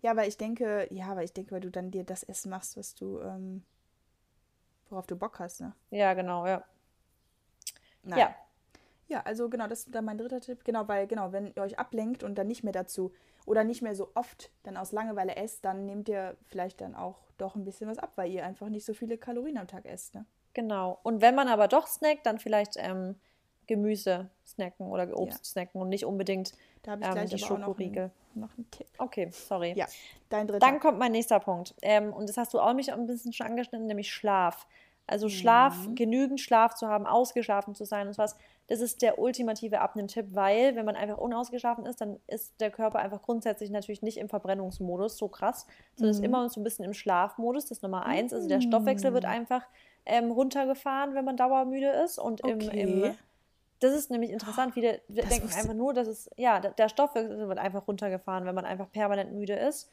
Ja, weil ich denke, ja, weil ich denke, weil du dann dir das Essen machst, was du, ähm, worauf du Bock hast, ne? Ja, genau, ja. Nein. Ja. Ja, also genau, das ist dann mein dritter Tipp. Genau, weil, genau, wenn ihr euch ablenkt und dann nicht mehr dazu oder nicht mehr so oft dann aus Langeweile esst, dann nehmt ihr vielleicht dann auch doch ein bisschen was ab, weil ihr einfach nicht so viele Kalorien am Tag esst. Ne? Genau. Und wenn man aber doch snackt, dann vielleicht ähm, Gemüse snacken oder Obst ja. snacken und nicht unbedingt da ich ähm, die Schokoriegel. Noch, noch einen Tipp. Okay, sorry. Ja, dein dritter. Dann kommt mein nächster Punkt. Ähm, und das hast du auch mich ein bisschen schon angeschnitten, nämlich Schlaf. Also Schlaf, mhm. genügend Schlaf zu haben, ausgeschlafen zu sein und was, das ist der ultimative Abnimm-Tipp, weil wenn man einfach unausgeschlafen ist, dann ist der Körper einfach grundsätzlich natürlich nicht im Verbrennungsmodus so krass, sondern mhm. ist immer so ein bisschen im Schlafmodus, das ist Nummer eins. Also der Stoffwechsel wird mhm. einfach ähm, runtergefahren, wenn man dauermüde ist und im, okay. im das ist nämlich interessant. Viele das denken einfach nur, dass es, ja, der Stoffwechsel wird einfach runtergefahren, wenn man einfach permanent müde ist.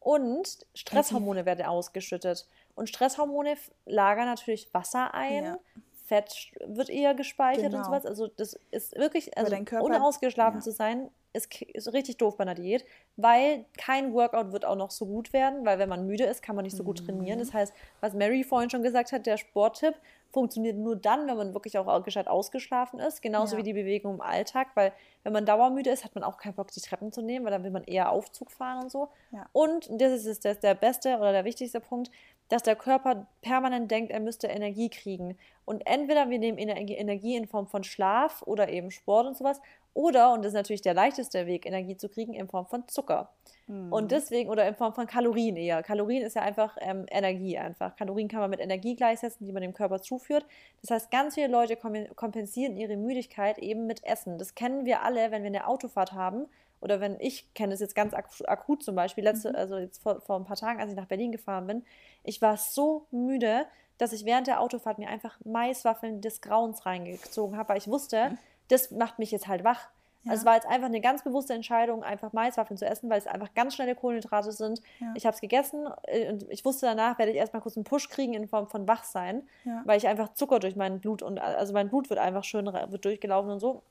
Und Stresshormone werden ausgeschüttet. Und Stresshormone lagern natürlich Wasser ein. Ja. Fett wird eher gespeichert genau. und sowas. Also das ist wirklich, also Körper, unausgeschlafen ja. zu sein, ist, ist richtig doof bei einer Diät, weil kein Workout wird auch noch so gut werden, weil wenn man müde ist, kann man nicht so gut trainieren. Mhm. Das heißt, was Mary vorhin schon gesagt hat, der Sporttipp, funktioniert nur dann, wenn man wirklich auch gescheit ausgeschlafen ist, genauso ja. wie die Bewegung im Alltag, weil wenn man dauermüde ist, hat man auch keinen Bock, die Treppen zu nehmen, weil dann will man eher Aufzug fahren und so. Ja. Und das ist das, der beste oder der wichtigste Punkt, dass der Körper permanent denkt, er müsste Energie kriegen. Und entweder wir nehmen Energie in Form von Schlaf oder eben Sport und sowas, oder, und das ist natürlich der leichteste Weg, Energie zu kriegen, in Form von Zucker. Mhm. Und deswegen, oder in Form von Kalorien eher. Kalorien ist ja einfach ähm, Energie einfach. Kalorien kann man mit Energie gleichsetzen, die man dem Körper zuführt. Das heißt, ganz viele Leute kompensieren ihre Müdigkeit eben mit Essen. Das kennen wir alle, wenn wir eine Autofahrt haben. Oder wenn ich kenne es jetzt ganz ak akut zum Beispiel, letzte, mhm. also jetzt vor, vor ein paar Tagen, als ich nach Berlin gefahren bin, ich war so müde, dass ich während der Autofahrt mir einfach Maiswaffeln des Grauens reingezogen habe, weil ich wusste, mhm. Das macht mich jetzt halt wach. Ja. Also es war jetzt einfach eine ganz bewusste Entscheidung, einfach Maiswaffeln zu essen, weil es einfach ganz schnelle Kohlenhydrate sind. Ja. Ich habe es gegessen äh, und ich wusste danach, werde ich erstmal kurz einen Push kriegen in Form von Wachsein, ja. weil ich einfach Zucker durch mein Blut und also mein Blut wird einfach schön wird durchgelaufen und so.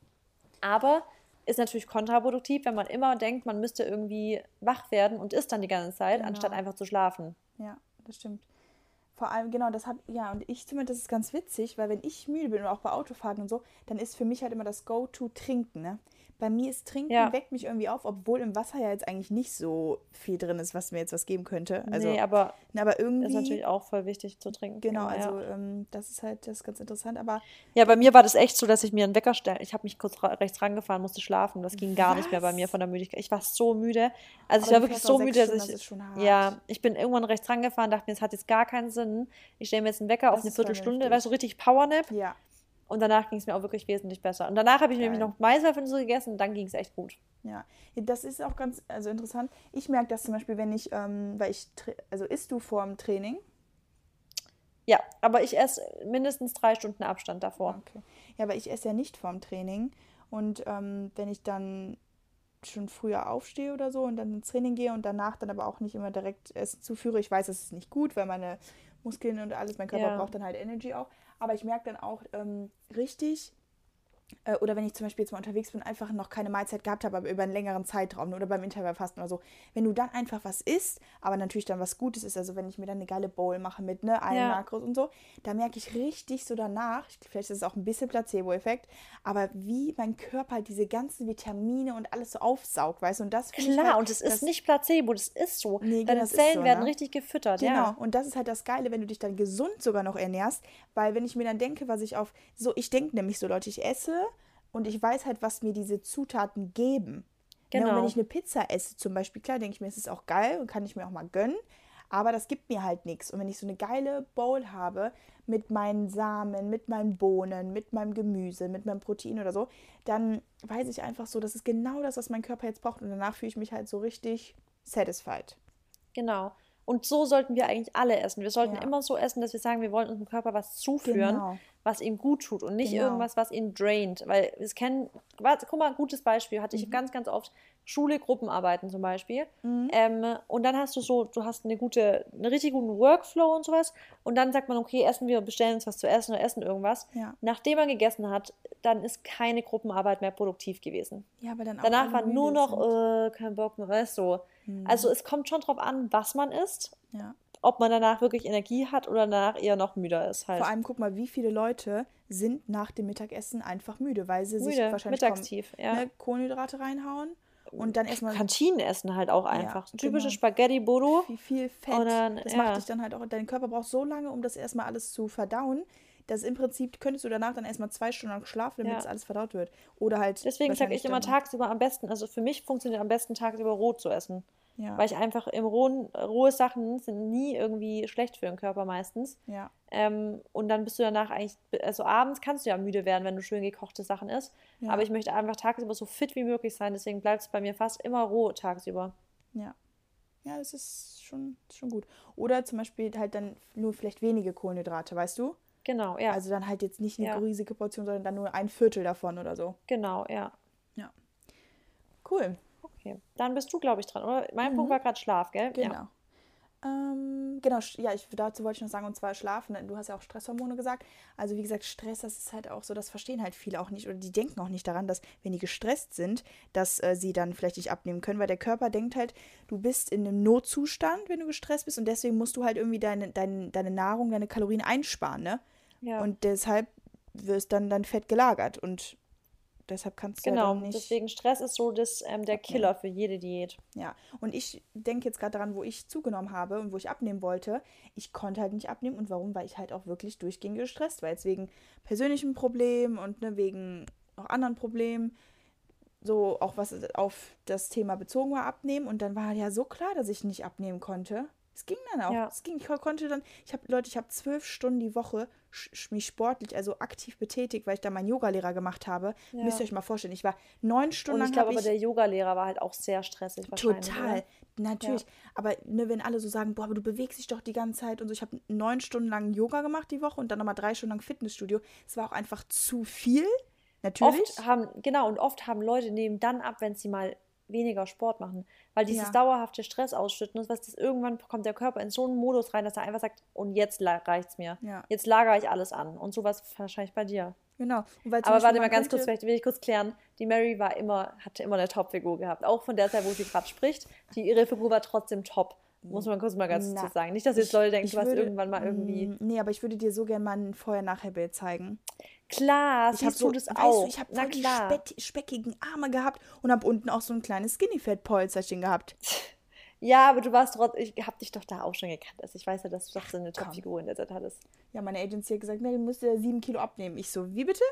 Aber ist natürlich kontraproduktiv, wenn man immer denkt, man müsste irgendwie wach werden und isst dann die ganze Zeit, genau. anstatt einfach zu schlafen. Ja, das stimmt. Vor allem, genau, das habe ja, und ich zumindest, das ist ganz witzig, weil wenn ich müde bin auch bei Autofahrten und so, dann ist für mich halt immer das Go-To trinken, ne? Bei mir ist Trinken ja. weckt mich irgendwie auf, obwohl im Wasser ja jetzt eigentlich nicht so viel drin ist, was mir jetzt was geben könnte. Also, nee, aber, aber irgendwie. Ist natürlich auch voll wichtig zu trinken. Genau, also ja. ähm, das ist halt das ist ganz interessant. Aber ja, bei mir war das echt so, dass ich mir einen Wecker stelle. Ich habe mich kurz rechts rangefahren, musste schlafen. Das ging gar was? nicht mehr bei mir von der Müdigkeit. Ich war so müde. Also aber ich war wirklich so müde, dass ich. Ja, ich bin irgendwann rechts rangefahren, dachte mir, es hat jetzt gar keinen Sinn. Ich stelle mir jetzt einen Wecker das auf eine Viertelstunde, weißt du, so richtig Powernap. Ja. Und danach ging es mir auch wirklich wesentlich besser. Und danach habe ich Geil. nämlich noch Maiswaffeln so gegessen und dann ging es echt gut. Ja, das ist auch ganz also interessant. Ich merke das zum Beispiel, wenn ich, ähm, weil ich, also isst du vor dem Training? Ja, aber ich esse mindestens drei Stunden Abstand davor. Okay. Ja, aber ich esse ja nicht vorm Training. Und ähm, wenn ich dann schon früher aufstehe oder so und dann ins Training gehe und danach dann aber auch nicht immer direkt Essen zuführe, ich weiß, das ist nicht gut, weil meine Muskeln und alles, mein Körper ja. braucht dann halt Energy auch. Aber ich merke dann auch ähm, richtig, äh, oder wenn ich zum Beispiel jetzt mal unterwegs bin, einfach noch keine Mahlzeit gehabt habe, aber über einen längeren Zeitraum oder beim Intervallfasten oder so. Wenn du dann einfach was isst, aber natürlich dann was Gutes ist, also wenn ich mir dann eine geile Bowl mache mit ne, allen ja. Makros und so, da merke ich richtig so danach, vielleicht ist es auch ein bisschen Placebo-Effekt, aber wie mein Körper halt diese ganzen Vitamine und alles so aufsaugt, weißt du, und das Klar, halt, und es ist nicht Placebo, das ist so. Nee, Deine Zellen so, werden ne? richtig gefüttert, genau. ja. und das ist halt das Geile, wenn du dich dann gesund sogar noch ernährst, weil wenn ich mir dann denke, was ich auf, so, ich denke nämlich so, Leute, ich esse und ich weiß halt, was mir diese Zutaten geben. Genau. Ja, und wenn genau. ich eine Pizza esse zum Beispiel, klar denke ich mir, es ist auch geil und kann ich mir auch mal gönnen, aber das gibt mir halt nichts. Und wenn ich so eine geile Bowl habe mit meinen Samen, mit meinen Bohnen, mit meinem Gemüse, mit meinem Protein oder so, dann weiß ich einfach so, das ist genau das, was mein Körper jetzt braucht und danach fühle ich mich halt so richtig satisfied. Genau. Und so sollten wir eigentlich alle essen. Wir sollten ja. immer so essen, dass wir sagen, wir wollen unserem Körper was zuführen, genau. Was ihm gut tut und nicht genau. irgendwas, was ihn draint. Weil es kennen, guck mal, ein gutes Beispiel hatte ich mhm. ganz, ganz oft. Schule, Gruppenarbeiten zum Beispiel. Mhm. Ähm, und dann hast du so, du hast eine gute, einen richtig guten Workflow und sowas. Und dann sagt man, okay, essen wir, bestellen uns was zu essen oder essen irgendwas. Ja. Nachdem man gegessen hat, dann ist keine Gruppenarbeit mehr produktiv gewesen. Ja, dann Danach war nur noch, äh, kein Bock mehr, weißt du. Mhm. Also es kommt schon drauf an, was man isst. Ja. Ob man danach wirklich Energie hat oder danach eher noch müder ist halt. Vor allem guck mal, wie viele Leute sind nach dem Mittagessen einfach müde, weil sie müde, sich wahrscheinlich mittagstief, ja. ne, Kohlenhydrate reinhauen und dann erstmal. Kantinen essen halt auch einfach. Ja, Typische genau. Spaghetti Bodo. Wie viel Fett. Dann, das ja. macht dich dann halt auch. Dein Körper braucht so lange, um das erstmal alles zu verdauen dass im Prinzip könntest du danach dann erstmal zwei Stunden lang schlafen, damit ja. das alles verdaut wird. Oder halt. Deswegen sage ich immer tagsüber am besten, also für mich funktioniert am besten tagsüber roh zu essen. Ja. Weil ich einfach im rohen, rohe Sachen sind nie irgendwie schlecht für den Körper meistens. Ja. Ähm, und dann bist du danach eigentlich, also abends kannst du ja müde werden, wenn du schön gekochte Sachen isst. Ja. Aber ich möchte einfach tagsüber so fit wie möglich sein, deswegen bleibt es bei mir fast immer roh tagsüber. Ja. Ja, das ist schon, schon gut. Oder zum Beispiel halt dann nur vielleicht wenige Kohlenhydrate, weißt du? Genau, ja. Also dann halt jetzt nicht eine ja. riesige Portion, sondern dann nur ein Viertel davon oder so. Genau, ja. Ja. Cool. Okay. Dann bist du, glaube ich, dran, oder? Mein mhm. Punkt war gerade Schlaf, gell? Genau. Ja. Ähm, genau, ja, ich, dazu wollte ich noch sagen, und zwar Schlafen. Du hast ja auch Stresshormone gesagt. Also wie gesagt, Stress, das ist halt auch so, das verstehen halt viele auch nicht oder die denken auch nicht daran, dass wenn die gestresst sind, dass äh, sie dann vielleicht nicht abnehmen können, weil der Körper denkt halt, du bist in einem Notzustand, wenn du gestresst bist und deswegen musst du halt irgendwie deine, deine, deine Nahrung, deine Kalorien einsparen, ne? Ja. Und deshalb wirst dann dein Fett gelagert und deshalb kannst du genau, ja nicht. Deswegen Stress ist so das, ähm, der Killer okay. für jede Diät. Ja, und ich denke jetzt gerade daran, wo ich zugenommen habe und wo ich abnehmen wollte. Ich konnte halt nicht abnehmen und warum? Weil ich halt auch wirklich durchgehend gestresst war. Jetzt wegen persönlichen Problemen und ne, wegen auch anderen Problemen. So auch was auf das Thema bezogen war, abnehmen. Und dann war ja so klar, dass ich nicht abnehmen konnte. Es ging dann auch. Ja. Es ging, ich konnte dann, ich habe, Leute, ich habe zwölf Stunden die Woche mich sportlich, also aktiv betätigt, weil ich da meinen Yogalehrer gemacht habe. Ja. Müsst ihr euch mal vorstellen. Ich war neun Stunden lang. Ich glaube aber, der Yogalehrer war halt auch sehr stressig. Total. Oder? Natürlich. Ja. Aber ne, wenn alle so sagen, boah, aber du bewegst dich doch die ganze Zeit und so. Ich habe neun Stunden lang Yoga gemacht die Woche und dann nochmal drei Stunden lang Fitnessstudio. Es war auch einfach zu viel. Natürlich. Oft haben, genau, und oft haben Leute nehmen dann ab, wenn sie mal weniger Sport machen. Weil dieses ja. dauerhafte Stress ausschütten ist, was das irgendwann kommt der Körper in so einen Modus rein, dass er einfach sagt, und jetzt reicht's mir. Ja. Jetzt lagere ich alles an. Und sowas wahrscheinlich bei dir. Genau. Aber warte mal ganz kurz, vielleicht will ich kurz klären. Die Mary war immer, hatte immer eine Top-Figur gehabt. Auch von der Zeit, wo sie gerade spricht. Die, ihre Figur war trotzdem top. Muss man kurz mal ganz Na, zu sagen. Nicht, dass jetzt Leute denken, du hast irgendwann mal irgendwie. Mm, nee, aber ich würde dir so gerne mal ein Vorher-Nachher-Bild zeigen. Klar, ich habe so, das auch. Du, ich habe die speck, speckigen Arme gehabt und habe unten auch so ein kleines Skinny-Fat-Polsterchen gehabt. Ja, aber du warst trotzdem, ich habe dich doch da auch schon gekannt. Also ich weiß ja, dass du doch so eine Top-Figur in der Zeit hattest. Ja, meine Agency hat gesagt, Mary, du musst ja sieben Kilo abnehmen. Ich so, wie bitte?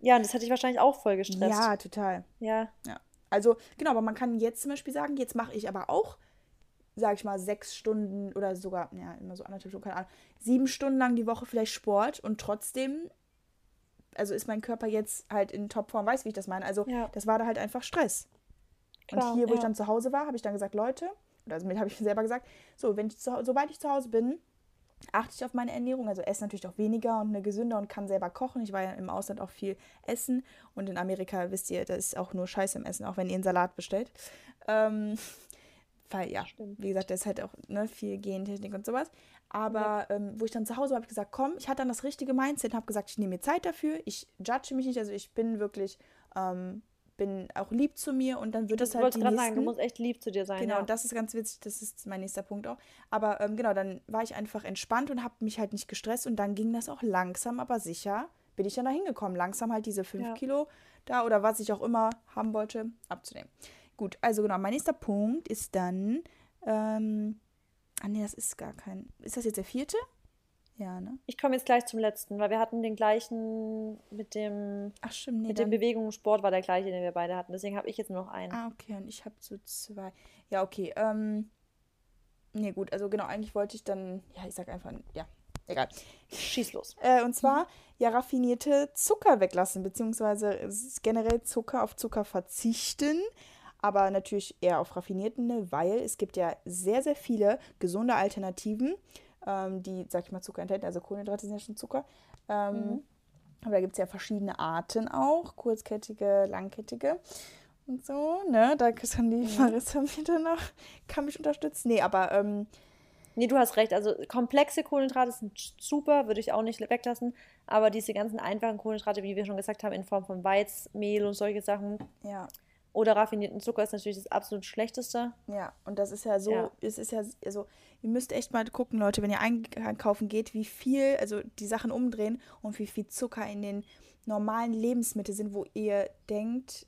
Ja, und das hatte ich wahrscheinlich auch voll gestresst. Ja, total. Ja. Ja. Also, genau, aber man kann jetzt zum Beispiel sagen, jetzt mache ich aber auch, sage ich mal, sechs Stunden oder sogar, ja, immer so anderthalb Stunden, keine Ahnung, sieben Stunden lang die Woche vielleicht Sport und trotzdem, also ist mein Körper jetzt halt in Topform, weiß wie ich das meine. Also, ja. das war da halt einfach Stress. Klar, und hier, wo ja. ich dann zu Hause war, habe ich dann gesagt, Leute, oder also mir habe ich selber gesagt, so, wenn ich zu, sobald ich zu Hause bin, achte ich auf meine Ernährung, also esse natürlich auch weniger und eine gesünder und kann selber kochen. Ich war ja im Ausland auch viel essen und in Amerika wisst ihr, da ist auch nur Scheiße im Essen, auch wenn ihr einen Salat bestellt. Ähm, weil ja, Stimmt. wie gesagt, da ist halt auch ne, viel Gentechnik und sowas. Aber ja. ähm, wo ich dann zu Hause war, habe ich gesagt, komm, ich hatte dann das richtige Mindset und habe gesagt, ich nehme mir Zeit dafür, ich judge mich nicht, also ich bin wirklich ähm, bin auch lieb zu mir und dann wird das, halt. Ich wollte gerade sagen, du musst echt lieb zu dir sein. Genau, ja. und das ist ganz witzig, das ist mein nächster Punkt auch. Aber ähm, genau, dann war ich einfach entspannt und habe mich halt nicht gestresst und dann ging das auch langsam, aber sicher, bin ich dann da hingekommen. Langsam halt diese 5 ja. Kilo da oder was ich auch immer haben wollte, abzunehmen. Gut, also genau, mein nächster Punkt ist dann. Ähm, ah, nee, das ist gar kein. Ist das jetzt der vierte? Ja, ne? Ich komme jetzt gleich zum letzten, weil wir hatten den gleichen mit dem. Ach, stimmt, nee, Mit dem Bewegung Sport war der gleiche, den wir beide hatten. Deswegen habe ich jetzt nur noch einen. Ah, okay, und ich habe so zwei. Ja, okay. Ähm. Nee, gut, also genau, eigentlich wollte ich dann. Ja, ich sag einfach. Ja, egal. Schieß los. Äh, und zwar ja raffinierte Zucker weglassen, beziehungsweise generell Zucker auf Zucker verzichten. Aber natürlich eher auf raffinierten, ne, weil es gibt ja sehr, sehr viele gesunde Alternativen ähm, die, sag ich mal, Zucker enthalten. Also Kohlenhydrate sind ja schon Zucker. Ähm, mhm. Aber da gibt es ja verschiedene Arten auch, kurzkettige, langkettige und so, ne? Da kann die. Marissa mir dann noch, kann mich unterstützen. Nee, aber ähm, Nee, du hast recht. Also komplexe Kohlenhydrate sind super, würde ich auch nicht weglassen. Aber diese ganzen einfachen Kohlenhydrate, wie wir schon gesagt haben, in Form von Weizmehl und solche Sachen, ja. Oder raffinierten Zucker ist natürlich das absolut Schlechteste. Ja, und das ist ja so, ja. es ist ja, also ihr müsst echt mal gucken, Leute, wenn ihr einkaufen geht, wie viel, also die Sachen umdrehen und wie viel Zucker in den normalen Lebensmitteln sind, wo ihr denkt,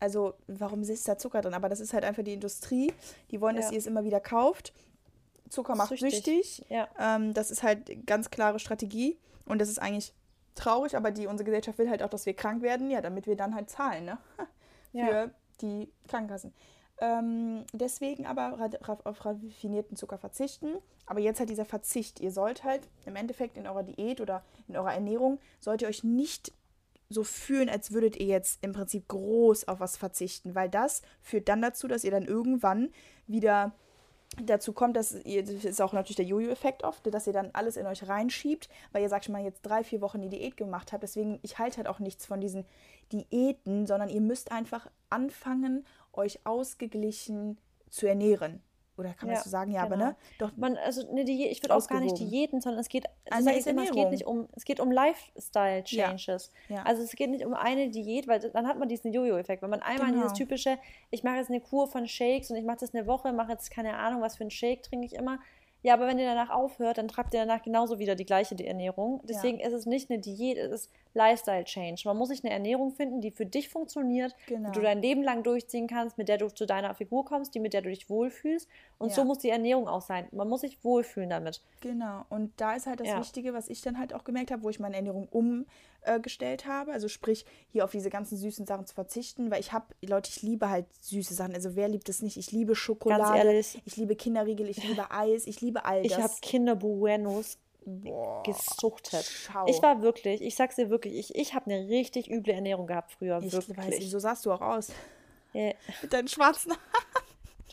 also warum ist da Zucker drin? Aber das ist halt einfach die Industrie, die wollen, dass ja. ihr es immer wieder kauft. Zucker macht süchtig. süchtig. Ja. Ähm, das ist halt ganz klare Strategie und das ist eigentlich traurig, aber die unsere Gesellschaft will halt auch, dass wir krank werden, ja, damit wir dann halt zahlen, ne? für ja. die Krankenkassen. Ähm, deswegen aber auf raffinierten Zucker verzichten. Aber jetzt halt dieser Verzicht. Ihr sollt halt im Endeffekt in eurer Diät oder in eurer Ernährung, sollt ihr euch nicht so fühlen, als würdet ihr jetzt im Prinzip groß auf was verzichten, weil das führt dann dazu, dass ihr dann irgendwann wieder dazu kommt, dass ihr, das ist auch natürlich der Jojo-Effekt oft, dass ihr dann alles in euch reinschiebt, weil ihr sagt schon mal jetzt drei, vier Wochen die Diät gemacht habt. Deswegen, ich halte halt auch nichts von diesen Diäten, sondern ihr müsst einfach anfangen, euch ausgeglichen zu ernähren. Oder kann man ja, das so sagen? Ja, genau. aber ne? Doch man, also eine Diät, ich würde auch gar nicht Diäten, sondern es geht, also ich immer, es geht nicht um, es geht um Lifestyle-Changes. Ja, ja. Also es geht nicht um eine Diät, weil dann hat man diesen Jojo-Effekt. Wenn man einmal genau. dieses typische, ich mache jetzt eine Kur von Shakes und ich mache das eine Woche, mache jetzt keine Ahnung, was für einen Shake trinke ich immer, ja, aber wenn ihr danach aufhört, dann tragt ihr danach genauso wieder die gleiche Ernährung. Deswegen ist es nicht eine Diät, es ist Lifestyle Change. Man muss sich eine Ernährung finden, die für dich funktioniert, genau. die du dein Leben lang durchziehen kannst, mit der du zu deiner Figur kommst, die mit der du dich wohlfühlst. Und ja. so muss die Ernährung auch sein. Man muss sich wohlfühlen damit. Genau. Und da ist halt das ja. Wichtige, was ich dann halt auch gemerkt habe, wo ich meine Ernährung umgestellt habe. Also sprich, hier auf diese ganzen süßen Sachen zu verzichten, weil ich habe, Leute, ich liebe halt süße Sachen. Also wer liebt es nicht? Ich liebe Schokolade, ich liebe Kinderriegel, ich liebe Eis, ich liebe all das. Ich habe Kinder Buenos Boah, gesuchtet. Schau. Ich war wirklich, ich sag's dir wirklich, ich, ich habe eine richtig üble Ernährung gehabt früher. Ich wirklich. weiß, so sahst du auch aus. Ja. Mit deinen schwarzen Haaren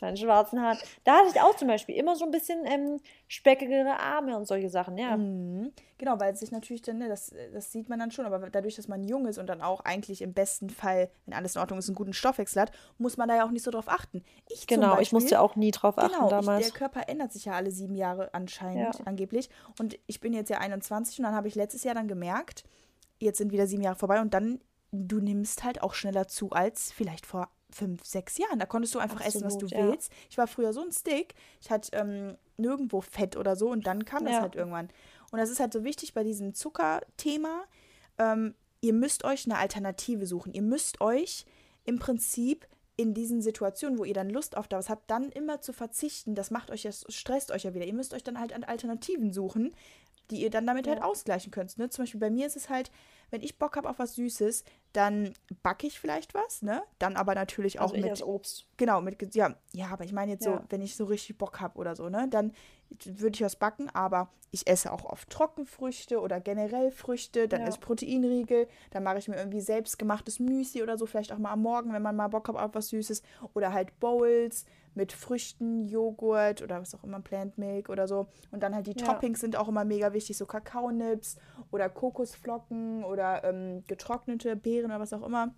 deinen schwarzen Haaren. Da hatte ich auch zum Beispiel immer so ein bisschen ähm, speckigere Arme und solche Sachen, ja. Mhm. Genau, weil sich natürlich dann, ne, das, das sieht man dann schon, aber dadurch, dass man jung ist und dann auch eigentlich im besten Fall, wenn alles in Ordnung ist, einen guten Stoffwechsel hat, muss man da ja auch nicht so drauf achten. Ich genau, Beispiel, ich musste auch nie drauf achten genau, damals. Ich, der Körper ändert sich ja alle sieben Jahre anscheinend, ja. angeblich. Und ich bin jetzt ja 21 und dann habe ich letztes Jahr dann gemerkt, jetzt sind wieder sieben Jahre vorbei und dann, du nimmst halt auch schneller zu als vielleicht vor fünf, sechs Jahren. Da konntest du einfach Absolut, essen, was du ja. willst. Ich war früher so ein Stick. Ich hatte ähm, nirgendwo Fett oder so und dann kam das Ja. halt irgendwann. Und das ist halt so wichtig bei diesem Zuckerthema. Ähm, ihr müsst euch eine Alternative suchen. Ihr müsst euch im Prinzip in diesen Situationen, wo ihr dann Lust auf das habt, dann immer zu verzichten, das macht euch ja, stresst euch ja wieder. Ihr müsst euch dann halt an Alternativen suchen, die ihr dann damit halt Ja. ausgleichen könnt. Ne? Zum Beispiel bei mir ist es halt, wenn ich Bock habe auf was Süßes, dann backe ich vielleicht was, ne? Dann aber natürlich auch Also ich mit Obst. Genau, mit, ja, ja, aber ich meine jetzt so, Ja. wenn ich so richtig Bock habe oder so, ne, dann würde ich was backen, aber ich esse auch oft Trockenfrüchte oder generell Früchte, dann Ja. ich Proteinriegel, dann mache ich mir irgendwie selbstgemachtes Müsli oder so, vielleicht auch mal am Morgen, wenn man mal Bock hat auf was Süßes oder halt Bowls mit Früchten, Joghurt oder was auch immer, Plant Milk oder so und dann halt die Ja. Toppings sind auch immer mega wichtig, so Kakaonips oder Kokosflocken oder ähm, getrocknete Beeren oder was auch immer.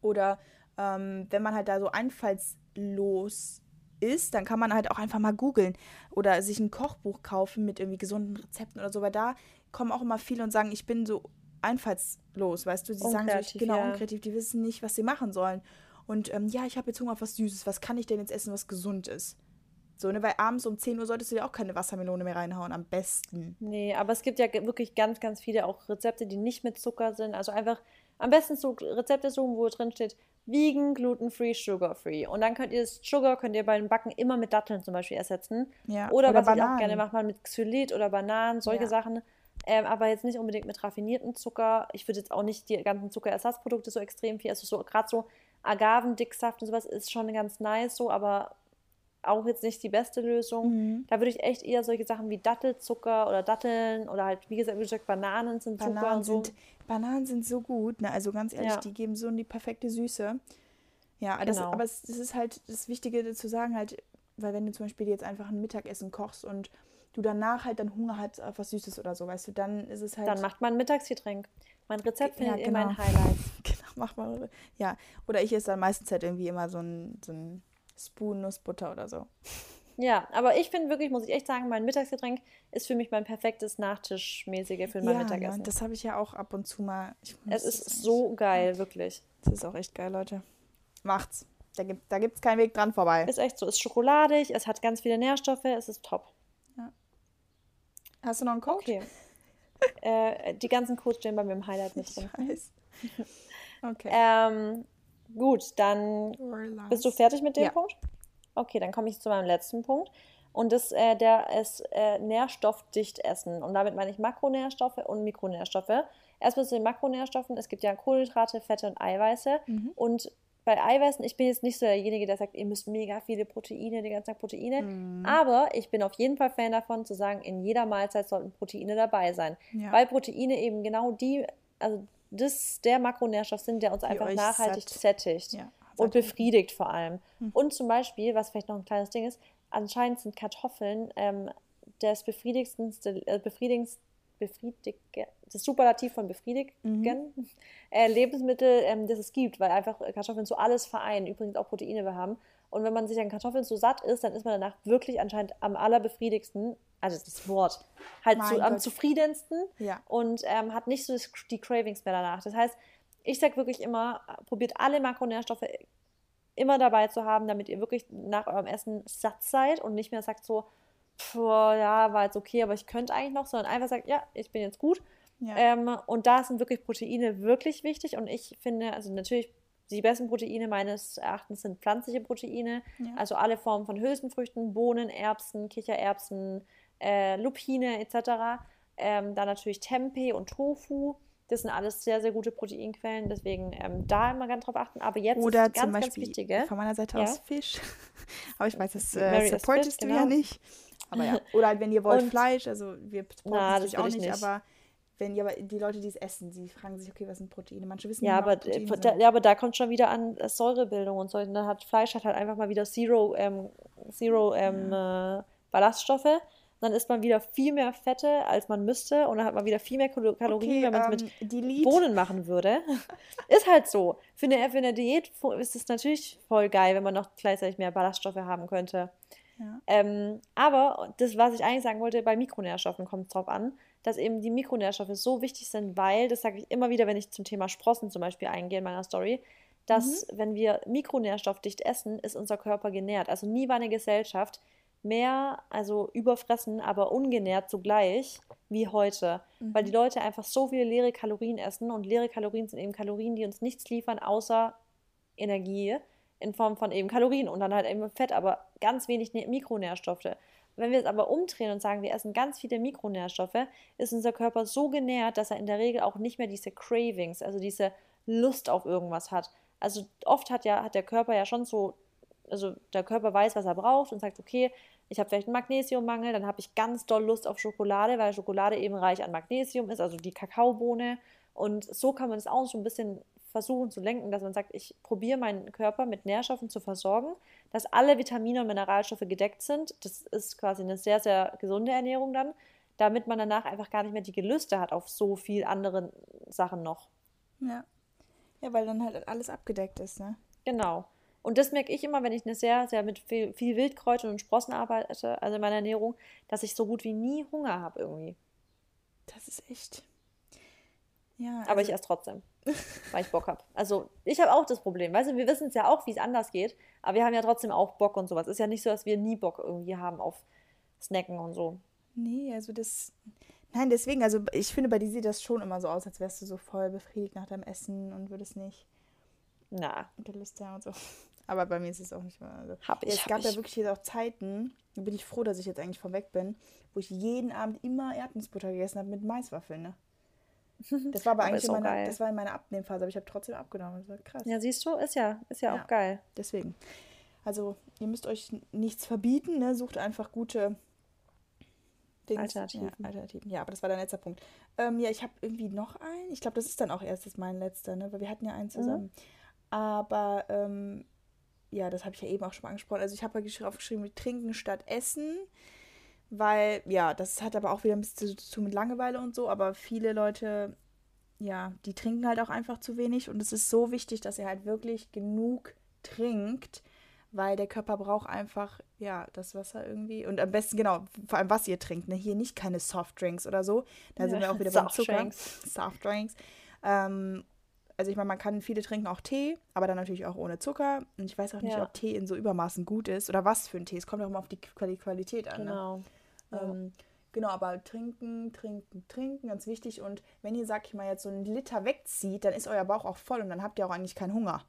Oder ähm, wenn man halt da so einfallslos ist, dann kann man halt auch einfach mal googeln oder sich ein Kochbuch kaufen mit irgendwie gesunden Rezepten oder so, weil da kommen auch immer viele und sagen, ich bin so einfallslos, weißt du, sie sagen so, ich, genau, ja. unkreativ, die wissen nicht, was sie machen sollen. Und ähm, ja, ich habe jetzt Hunger auf was Süßes, was kann ich denn jetzt essen, was gesund ist? So, ne, weil abends um 10 Uhr solltest du dir auch keine Wassermelone mehr reinhauen, am besten. Nee, aber es gibt ja wirklich ganz, ganz viele auch Rezepte, die nicht mit Zucker sind. Also einfach am besten so Rezepte suchen, wo drin steht, vegan, gluten-free, sugar-free. Und dann könnt ihr das Sugar, könnt ihr beim Backen immer mit Datteln zum Beispiel ersetzen. Ja, Oder, oder was ich auch Bananen. gerne mache, mal mit Xylit oder Bananen, solche Ja. Sachen. Ähm, aber jetzt nicht unbedingt mit raffiniertem Zucker. Ich würde jetzt auch nicht die ganzen Zuckerersatzprodukte so extrem viel, also so gerade so Agavendicksaft und sowas ist schon ganz nice so, aber auch jetzt nicht die beste Lösung. Mhm. Da würde ich echt eher solche Sachen wie Dattelzucker oder Datteln oder halt, wie gesagt, wie gesagt Bananen sind Zucker Bananen und so. sind, Bananen sind so gut, ne? Also ganz ehrlich, Ja. die geben so die perfekte Süße. Ja, das, Genau. aber es, das ist halt das Wichtige zu sagen, halt, weil wenn du zum Beispiel jetzt einfach ein Mittagessen kochst und du danach halt dann Hunger hast auf was Süßes oder so, weißt du, dann ist es halt. Dann macht man ein Mittagsgetränk. Mein Rezept Ja, findet ihr in meinen genau. Highlights. mach mal. Ja. Oder ich esse dann meistens halt irgendwie immer so ein, so ein Spoon Nussbutter oder so. Ja, aber ich finde wirklich, muss ich echt sagen, mein Mittagsgetränk ist für mich mein perfektes Nachtischmäßige für mein ja, Mittagessen. ne, das habe ich ja auch ab und zu mal. Ich es ist so geil, wirklich. Das ist auch echt geil, Leute. Macht's. Da gibt es da gibt's keinen Weg dran vorbei. Ist echt so. Ist schokoladig, es hat ganz viele Nährstoffe, es ist top. Hast du noch einen Code? Okay. äh, die ganzen Codes stehen bei mir im Highlight mit Ich drin. weiß. Okay. Ähm, gut, dann Bist du fertig mit dem Ja. Punkt? Okay, dann komme ich zu meinem letzten Punkt. Und das, äh, der ist äh, nährstoffdicht essen. Und damit meine ich Makronährstoffe und Mikronährstoffe. Erstmal zu den Makronährstoffen. Es gibt ja Kohlenhydrate, Fette und Eiweiße. Mhm. Und bei Eiweißen, ich bin jetzt nicht so derjenige, der sagt, ihr müsst mega viele Proteine, den ganzen Tag Proteine. Mhm. Aber ich bin auf jeden Fall Fan davon, zu sagen, in jeder Mahlzeit sollten Proteine dabei sein. Ja. Weil Proteine eben genau die, also das der Makronährstoff sind, der uns einfach nachhaltig satt- sättigt Ja, und befriedigt vor allem. Mhm. Und zum Beispiel, was vielleicht noch ein kleines Ding ist, anscheinend sind Kartoffeln ähm, das befriedigendste, äh, befriedigendst, befriedige, das Superlativ von befriedigen Mhm. äh, Lebensmittel, ähm, das es gibt, weil einfach Kartoffeln so alles vereinen, übrigens auch Proteine wir haben. Und wenn man sich an Kartoffeln so satt ist, dann ist man danach wirklich anscheinend am allerbefriedigsten, also das Wort, halt zu, am zufriedensten Ja. und ähm, hat nicht so die Cravings mehr danach. Das heißt, ich sage wirklich immer, probiert alle Makronährstoffe immer dabei zu haben, damit ihr wirklich nach eurem Essen satt seid und nicht mehr sagt so, pff, ja, war jetzt okay, aber ich könnte eigentlich noch, sondern einfach sagt, ja, ich bin jetzt gut. Ja. Ähm, und da sind wirklich Proteine wirklich wichtig und ich finde, also natürlich die besten Proteine meines Erachtens sind pflanzliche Proteine, Ja. also alle Formen von Hülsenfrüchten, Bohnen, Erbsen, Kichererbsen, äh, Lupine etc. Ähm, dann natürlich Tempeh und Tofu. Das sind alles sehr, sehr gute Proteinquellen, deswegen ähm, da immer ganz drauf achten. Aber jetzt Oder ist ganz, zum ganz Beispiel wichtige. von meiner Seite Ja. aus Fisch. Aber ich weiß, das äh, supportest fit, du ja genau. nicht. Aber ja. Oder halt, wenn ihr wollt Und- Fleisch, also wir Na, es auch nicht, nicht. aber wenn ihr aber die Leute, die es essen, die fragen sich, okay, was sind Proteine? Manche wissen Ja, aber, äh, da, ja, aber da kommt schon wieder an äh, Säurebildung und so. Und dann hat Fleisch hat halt einfach mal wieder Zero, ähm, Zero ähm, äh, Ballaststoffe. Dann isst man wieder viel mehr Fette, als man müsste. Und dann hat man wieder viel mehr Kalo- Kalorien, okay, wenn man es ähm, mit Delete. Bohnen machen würde. ist halt so. Für eine, für eine Diät ist es natürlich voll geil, wenn man noch gleichzeitig mehr Ballaststoffe haben könnte. Ja. Ähm, aber das, was ich eigentlich sagen wollte, bei Mikronährstoffen kommt es drauf an, dass eben die Mikronährstoffe so wichtig sind, weil, das sage ich immer wieder, wenn ich zum Thema Sprossen zum Beispiel eingehe in meiner Story, dass mhm. wenn wir mikronährstoffdicht essen, ist unser Körper genährt. Also nie war eine Gesellschaft mehr, also überfressen, aber ungenährt zugleich wie heute. Mhm. Weil die Leute einfach so viele leere Kalorien essen und leere Kalorien sind eben Kalorien, die uns nichts liefern, außer Energie in Form von eben Kalorien und dann halt eben Fett, aber ganz wenig Mikronährstoffe. Wenn wir es aber umdrehen und sagen, wir essen ganz viele Mikronährstoffe, ist unser Körper so genährt, dass er in der Regel auch nicht mehr diese Cravings, also diese Lust auf irgendwas hat. Also oft hat ja hat der Körper ja schon so, also der Körper weiß, was er braucht und sagt, okay, ich habe vielleicht einen Magnesiummangel, dann habe ich ganz doll Lust auf Schokolade, weil Schokolade eben reich an Magnesium ist, also die Kakaobohne. Und so kann man es auch so ein bisschen versuchen zu lenken, dass man sagt, ich probiere meinen Körper mit Nährstoffen zu versorgen, dass alle Vitamine und Mineralstoffe gedeckt sind. Das ist quasi eine sehr, sehr gesunde Ernährung dann, damit man danach einfach gar nicht mehr die Gelüste hat auf so viel andere Sachen noch. Ja. Ja, weil dann halt alles abgedeckt ist, ne? Genau. Und das merke ich immer, wenn ich eine sehr, sehr mit viel, viel Wildkräutern und Sprossen arbeite, also in meiner Ernährung, dass ich so gut wie nie Hunger habe irgendwie. Das ist echt. Ja. Also Aber ich esse trotzdem, weil ich Bock habe. Also ich habe auch das Problem. Weißt du, wir wissen es ja auch, wie es anders geht, aber wir haben ja trotzdem auch Bock und sowas. Ist ja nicht so, dass wir nie Bock irgendwie haben auf Snacken und so. Nee, also das. Nein, deswegen, also ich finde, bei dir sieht das schon immer so aus, als wärst du so voll befriedigt nach deinem Essen und würdest nicht. Na. Gelüste und so. Aber bei mir ist es auch nicht mehr. Also, hab ich, es gab ja wirklich jetzt auch Zeiten, da bin ich froh, dass ich jetzt eigentlich vorweg bin, wo ich jeden Abend immer Erdnussbutter gegessen habe mit Maiswaffeln. Ne? Das war aber, aber eigentlich in meiner, das war in meiner Abnehmphase, aber ich habe trotzdem abgenommen. Das war krass. Ja, siehst du, ist ja, ist ja, ja auch geil. Deswegen. Also, ihr müsst euch nichts verbieten, ne? Sucht einfach gute Dings. Alternativen. Ja, Alternativen. Ja, aber das war dein letzter Punkt. Ähm, ja, ich habe irgendwie noch einen. Ich glaube, das ist dann auch erstes mein letzter, ne? Weil wir hatten ja einen zusammen. Mhm. Aber ähm, ja, das habe ich ja eben auch schon mal angesprochen. Also ich habe ja aufgeschrieben, trinken statt essen weil, ja, das hat aber auch wieder ein bisschen zu tun mit Langeweile und so, aber viele Leute, ja, die trinken halt auch einfach zu wenig und es ist so wichtig, dass ihr halt wirklich genug trinkt, weil der Körper braucht einfach, ja, das Wasser irgendwie und am besten, genau, vor allem was ihr trinkt, ne, hier nicht keine Softdrinks oder so, da ja, sind wir auch wieder beim Zucker. Softdrinks. Ähm, also ich meine, man kann viele trinken auch Tee, aber dann natürlich auch ohne Zucker. Und ich weiß auch nicht, ja. ob Tee in so Übermaßen gut ist oder was für ein Tee. Es kommt auch immer auf die Qualität an. Ne? Genau. Ne? Ähm, genau, aber trinken, trinken, trinken, ganz wichtig. Und wenn ihr, sag ich mal, jetzt so einen Liter wegzieht, dann ist euer Bauch auch voll und dann habt ihr auch eigentlich keinen Hunger.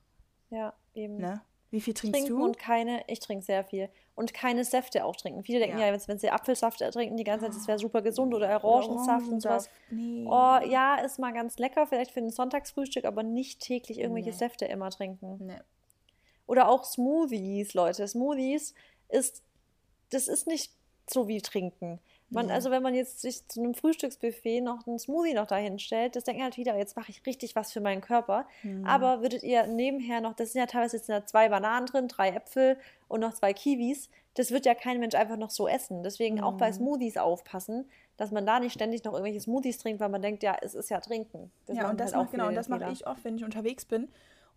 Ja, eben. Ne? Wie viel trinkst trinken du? Und keine, ich trinke sehr viel. Und keine Säfte auch trinken. Viele denken ja, ja wenn sie Apfelsaft trinken die ganze Zeit, das wäre super gesund oder Orangensaft und sowas. Nee. Oh, ja, ist mal ganz lecker, vielleicht für ein Sonntagsfrühstück, aber nicht täglich irgendwelche nee. Säfte immer trinken. Nee. Oder auch Smoothies, Leute. Smoothies ist, das ist nicht so wie trinken. Man, ja. Also wenn man jetzt sich zu einem Frühstücksbuffet noch einen Smoothie noch dahin stellt, das denkt man halt wieder, jetzt mache ich richtig was für meinen Körper. Mhm. Aber würdet ihr nebenher noch, das sind ja teilweise jetzt zwei Bananen drin, drei Äpfel und noch zwei Kiwis, das wird ja kein Mensch einfach noch so essen. Deswegen mhm. auch bei mhm. Smoothies aufpassen, dass man da nicht ständig noch irgendwelche Smoothies trinkt, weil man denkt, ja, es ist ja trinken. Das ja, und das, halt genau, und das mache ich oft, wenn ich unterwegs bin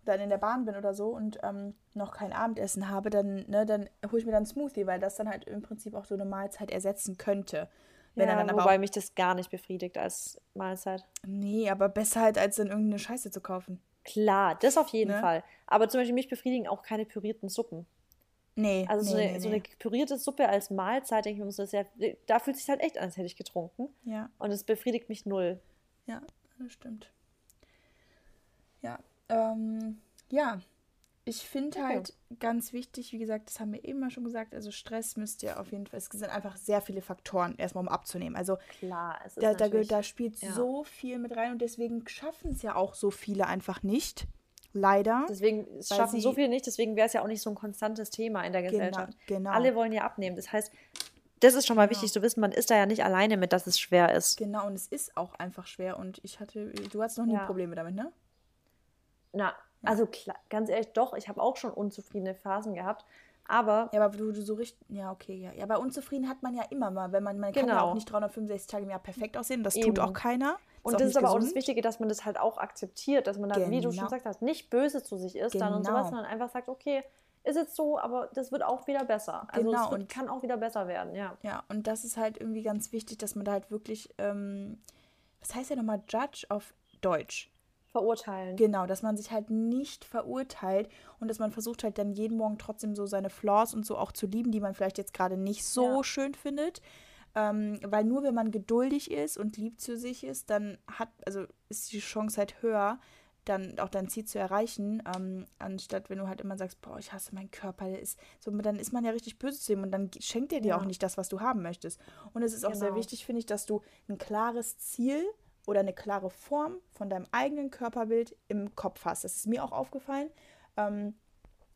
dann in der Bahn bin oder so und ähm, noch kein Abendessen habe, dann, ne, dann hole ich mir dann einen Smoothie, weil das dann halt im Prinzip auch so eine Mahlzeit ersetzen könnte. Wenn ja, dann wobei mich das gar nicht befriedigt als Mahlzeit. Nee, aber besser halt, als dann irgendeine Scheiße zu kaufen. Klar, das auf jeden ne? Fall. Aber zum Beispiel mich befriedigen auch keine pürierten Suppen. Nee. Also nee, so, eine, nee, so eine pürierte Suppe als Mahlzeit, denke ich mir, das ja, da fühlt sich halt echt an, als hätte ich getrunken. Ja. Und es befriedigt mich null. Ja, das stimmt. Ja, ähm, ja, ich finde okay. halt ganz wichtig, wie gesagt, das haben wir eben mal schon gesagt, also Stress müsst ihr auf jeden Fall, es sind einfach sehr viele Faktoren erstmal, um abzunehmen. Also klar, es ist da, da, da spielt ja. so viel mit rein und deswegen schaffen es ja auch so viele einfach nicht. Leider. Deswegen schaffen so viele nicht, deswegen wäre es ja auch nicht so ein konstantes Thema in der genau, Gesellschaft. Genau, genau. Alle wollen ja abnehmen. Das heißt, das ist schon mal genau. wichtig zu wissen, man ist da ja nicht alleine mit, dass es schwer ist. Genau, und es ist auch einfach schwer. Und ich hatte, du hast noch nie ja. Probleme damit, ne? Na, also klar, ganz ehrlich, doch, ich habe auch schon unzufriedene Phasen gehabt. Aber. Ja, aber du, du so richtig. Ja, okay, ja. Ja, bei unzufrieden hat man ja immer mal, wenn man, man genau. kann ja genau. auch nicht 365 Tage im Jahr perfekt aussehen. Das Eben. tut auch keiner. Und das ist aber gesund. auch das Wichtige, dass man das halt auch akzeptiert, dass man dann, genau. wie du schon genau. gesagt hast, nicht böse zu sich ist genau. dann und sowas, sondern einfach sagt, okay, ist jetzt so, aber das wird auch wieder besser. Also genau. es wird, und kann auch wieder besser werden, ja. Ja, und das ist halt irgendwie ganz wichtig, dass man da halt wirklich, ähm, was heißt ja nochmal Judge auf Deutsch? Verurteilen. Genau, dass man sich halt nicht verurteilt und dass man versucht halt dann jeden Morgen trotzdem so seine Flaws und so auch zu lieben, die man vielleicht jetzt gerade nicht so Ja. schön findet. Ähm, weil nur wenn man geduldig ist und lieb zu sich ist, dann hat, also ist die Chance halt höher, dann auch dein Ziel zu erreichen, ähm, anstatt wenn du halt immer sagst, boah, ich hasse meinen Körper, der ist so, dann ist man ja richtig böse zu ihm und dann schenkt er dir Ja. auch nicht das, was du haben möchtest. Und es ist auch sehr Genau. wichtig, finde ich, dass du ein klares Ziel oder eine klare Form von deinem eigenen Körperbild im Kopf hast. Das ist mir auch aufgefallen. Ähm,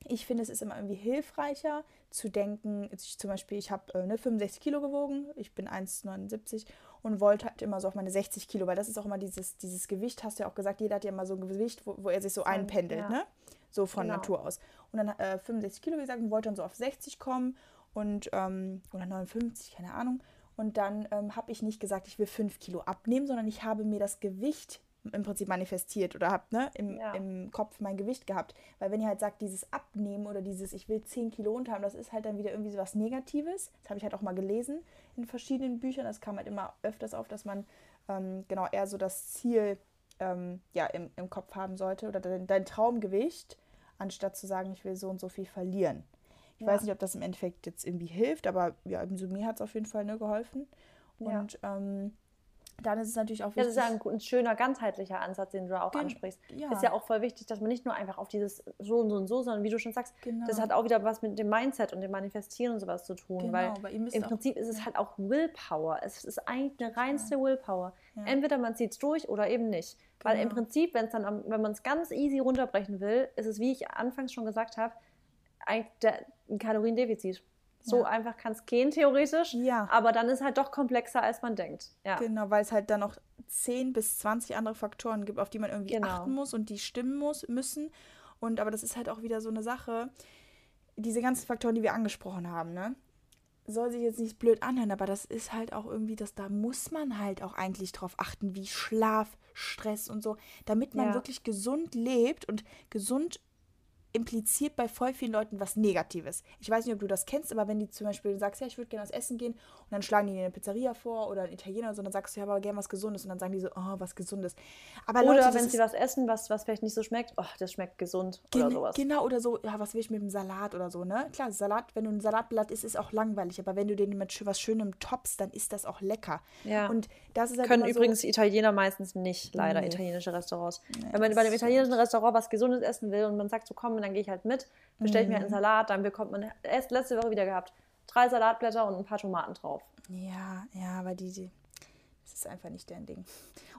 ich finde, es ist immer irgendwie hilfreicher zu denken, ich zum Beispiel, ich habe äh, ne, 65 Kilo gewogen, ich bin 1,79 und wollte halt immer so auf meine 60 Kilo, weil das ist auch immer dieses, dieses Gewicht, hast du ja auch gesagt, jeder hat ja immer so ein Gewicht, wo, wo er sich so einpendelt, ja. ne? So von Genau. Natur aus. Und dann äh, 65 Kilo, wie gesagt, und wollte dann so auf 60 kommen und, ähm, oder 59, keine Ahnung. Und dann ähm, habe ich nicht gesagt, ich will 5 Kilo abnehmen, sondern ich habe mir das Gewicht im Prinzip manifestiert oder habe ne, im, Ja. im Kopf mein Gewicht gehabt. Weil wenn ihr halt sagt, dieses Abnehmen oder dieses ich will 10 Kilo runter haben, das ist halt dann wieder irgendwie so was Negatives. Das habe ich halt auch mal gelesen in verschiedenen Büchern. Das kam halt immer öfters auf, dass man ähm, genau eher so das Ziel ähm, ja, im, im Kopf haben sollte oder dein, dein Traumgewicht, anstatt zu sagen, ich will so und so viel verlieren. Ich Ja. weiß nicht, ob das im Endeffekt jetzt irgendwie hilft, aber ja, so mir hat es auf jeden Fall ne, geholfen. Ja. Und ähm, dann ist es natürlich auch Ja, wichtig. das ist ja ein, ein schöner, ganzheitlicher Ansatz, den du da auch Gen- ansprichst. ja. Ist ja auch voll wichtig, dass man nicht nur einfach auf dieses so und so und so, sondern wie du schon sagst, Genau. das hat auch wieder was mit dem Mindset und dem Manifestieren und sowas zu tun. Genau, weil im auch- Prinzip ist es halt auch Willpower. Es ist eigentlich eine reinste Willpower. Ja. Entweder man zieht es durch oder eben nicht. Weil im Genau. Prinzip, wenn es dann, wenn man es ganz easy runterbrechen will, ist es, wie ich anfangs schon gesagt habe, eigentlich ein Kaloriendefizit. So Ja. einfach kann es gehen, theoretisch. Ja. Aber dann ist halt doch komplexer, als man denkt. Ja. Genau, weil es halt dann noch 10 bis 20 andere Faktoren gibt, auf die man irgendwie Genau. achten muss und die stimmen muss, müssen. Und aber das ist halt auch wieder so eine Sache, diese ganzen Faktoren, die wir angesprochen haben, ne? Soll sich jetzt nicht blöd anhören, aber das ist halt auch irgendwie, dass da muss man halt auch eigentlich drauf achten, wie Schlaf, Stress und so, damit man Ja. wirklich gesund lebt und gesund impliziert bei voll vielen Leuten was Negatives. Ich weiß nicht, ob du das kennst, aber wenn die zum Beispiel sagst, ja, ich würde gerne was essen gehen und dann schlagen die dir eine Pizzeria vor oder einen Italiener, so, dann sagst du, ja, aber gerne was Gesundes und dann sagen die so, oh, was Gesundes. Aber Oder Leute, wenn sie was essen, was, was vielleicht nicht so schmeckt, oh, das schmeckt gesund oder Gen- sowas. Genau, oder so, ja, was will ich mit dem Salat oder so, ne? Klar, Salat, wenn du ein Salatblatt isst, ist auch langweilig, aber wenn du den mit was Schönem toppst, dann ist das auch lecker. Ja. Und das ist halt Können übrigens so, Italiener meistens nicht, leider, Nee. italienische Restaurants. Nee, Wenn man bei ist italienischen Restaurant was Gesundes essen will und man sagt so, komm, dann gehe ich halt mit, bestelle ich mir Mhm. einen Salat, dann bekommt man, erst letzte Woche wieder gehabt, drei Salatblätter und ein paar Tomaten drauf. Ja, ja, aber die, die, das ist einfach nicht deren Ding.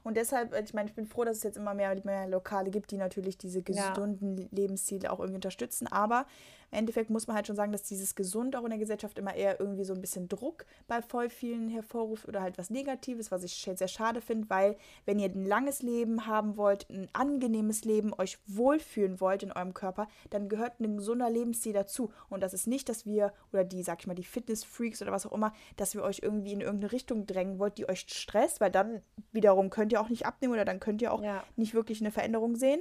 Und deshalb, äh, ich meine, ich bin froh, dass es jetzt immer mehr, mehr Lokale gibt, die natürlich diese Ja. gesunden Lebensziele auch irgendwie unterstützen. Aber im Endeffekt muss man halt schon sagen, dass dieses Gesund auch in der Gesellschaft immer eher irgendwie so ein bisschen Druck bei voll vielen hervorruft oder halt was Negatives, was ich sehr schade finde, weil wenn ihr ein langes Leben haben wollt, ein angenehmes Leben, euch wohlfühlen wollt in eurem Körper, dann gehört ein gesunder Lebensstil dazu. Und das ist nicht, dass wir, oder die, sag ich mal, die Fitness-Freaks oder was auch immer, dass wir euch irgendwie in irgendeine Richtung drängen wollt, die euch stresst, weil dann wiederum könnt ihr auch nicht abnehmen oder dann könnt ihr auch Ja. nicht wirklich eine Veränderung sehen.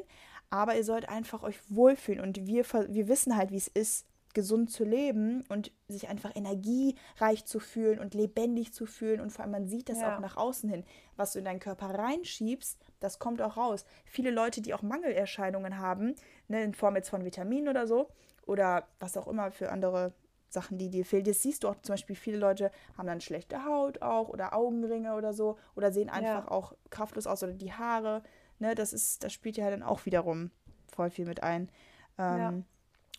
Aber ihr sollt einfach euch wohlfühlen und wir, wir wissen halt, wie es ist, gesund zu leben und sich einfach energiereich zu fühlen und lebendig zu fühlen und vor allem man sieht das Ja. auch nach außen hin. Was du in deinen Körper reinschiebst, das kommt auch raus. Viele Leute, die auch Mangelerscheinungen haben, ne, in Form jetzt von Vitaminen oder so oder was auch immer für andere Sachen, die dir fehlen. Das siehst du auch zum Beispiel, viele Leute haben dann schlechte Haut auch oder Augenringe oder so oder sehen einfach auch kraftlos aus oder die Haare. Ne, das ist, das spielt ja dann auch wiederum voll viel mit ein. Ähm, Ja.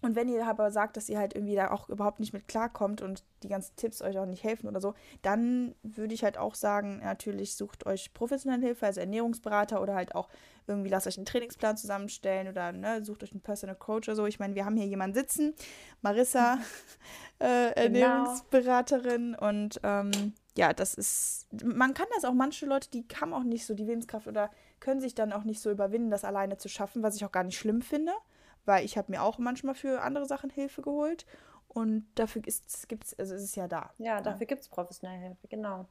Und wenn ihr aber sagt, dass ihr halt irgendwie da auch überhaupt nicht mit klarkommt und die ganzen Tipps euch auch nicht helfen oder so, dann würde ich halt auch sagen, natürlich sucht euch professionelle Hilfe, also Ernährungsberater oder halt auch irgendwie lasst euch einen Trainingsplan zusammenstellen oder ne, sucht euch einen Personal Coach oder so. Ich meine, wir haben hier jemanden sitzen, Marissa, äh, Ernährungsberaterin und ähm, ja, das ist, man kann das auch, manche Leute, die haben auch nicht so die Willenskraft oder können sich dann auch nicht so überwinden, das alleine zu schaffen, was ich auch gar nicht schlimm finde weil ich habe mir auch manchmal für andere Sachen Hilfe geholt und dafür gibt es, also ist es ja da. Ja, dafür gibt es professionelle Hilfe, genau.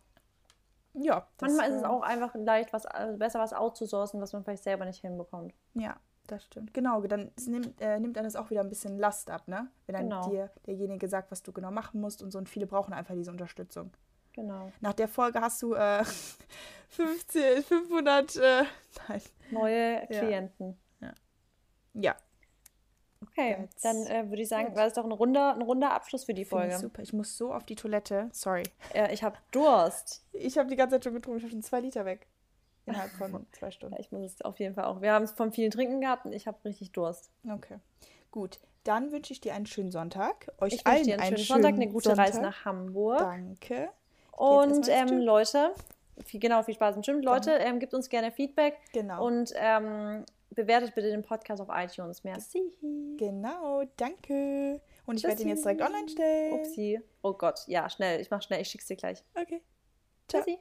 Ja. das, Manchmal ist es äh, auch einfach leicht, was, also besser was outzusourcen, was man vielleicht selber nicht hinbekommt. Ja, das stimmt. Genau, dann nimmt, äh, nimmt dann das auch wieder ein bisschen Last ab, ne? Wenn dann Genau. dir derjenige sagt, was du genau machen musst und so und viele brauchen einfach diese Unterstützung. Genau. Nach der Folge hast du äh, 50, 500, äh, nein. Neue Klienten. Ja. ja. Okay, That's dann äh, würde ich sagen, war das doch ein runder, ein runder Abschluss für die Folge. Ich super. Ich muss so auf die Toilette. Sorry. Ja, ich habe Durst. Ich habe die ganze Zeit schon getrunken. Ich habe schon zwei Liter weg. Innerhalb von zwei Stunden. Ich muss es auf jeden Fall auch. Wir haben es vom vielen Trinken gehabt und ich habe richtig Durst. Okay. Gut, dann wünsche ich dir einen schönen Sonntag. Euch ich allen dir einen, einen schönen schönen Sonntag, eine gute Sonntag. Reise nach Hamburg. Danke. Und ähm, Leute, viel, genau, viel Spaß im Gym. Leute, ähm, gebt uns gerne Feedback. Genau. Und ähm, bewertet bitte den Podcast auf iTunes. Merci. Genau, danke. Und ich werde ihn jetzt direkt online stellen. Upsi. Oh Gott, ja, schnell. Ich mach schnell. Ich schick's dir gleich. Okay. Ciao. Tschüssi.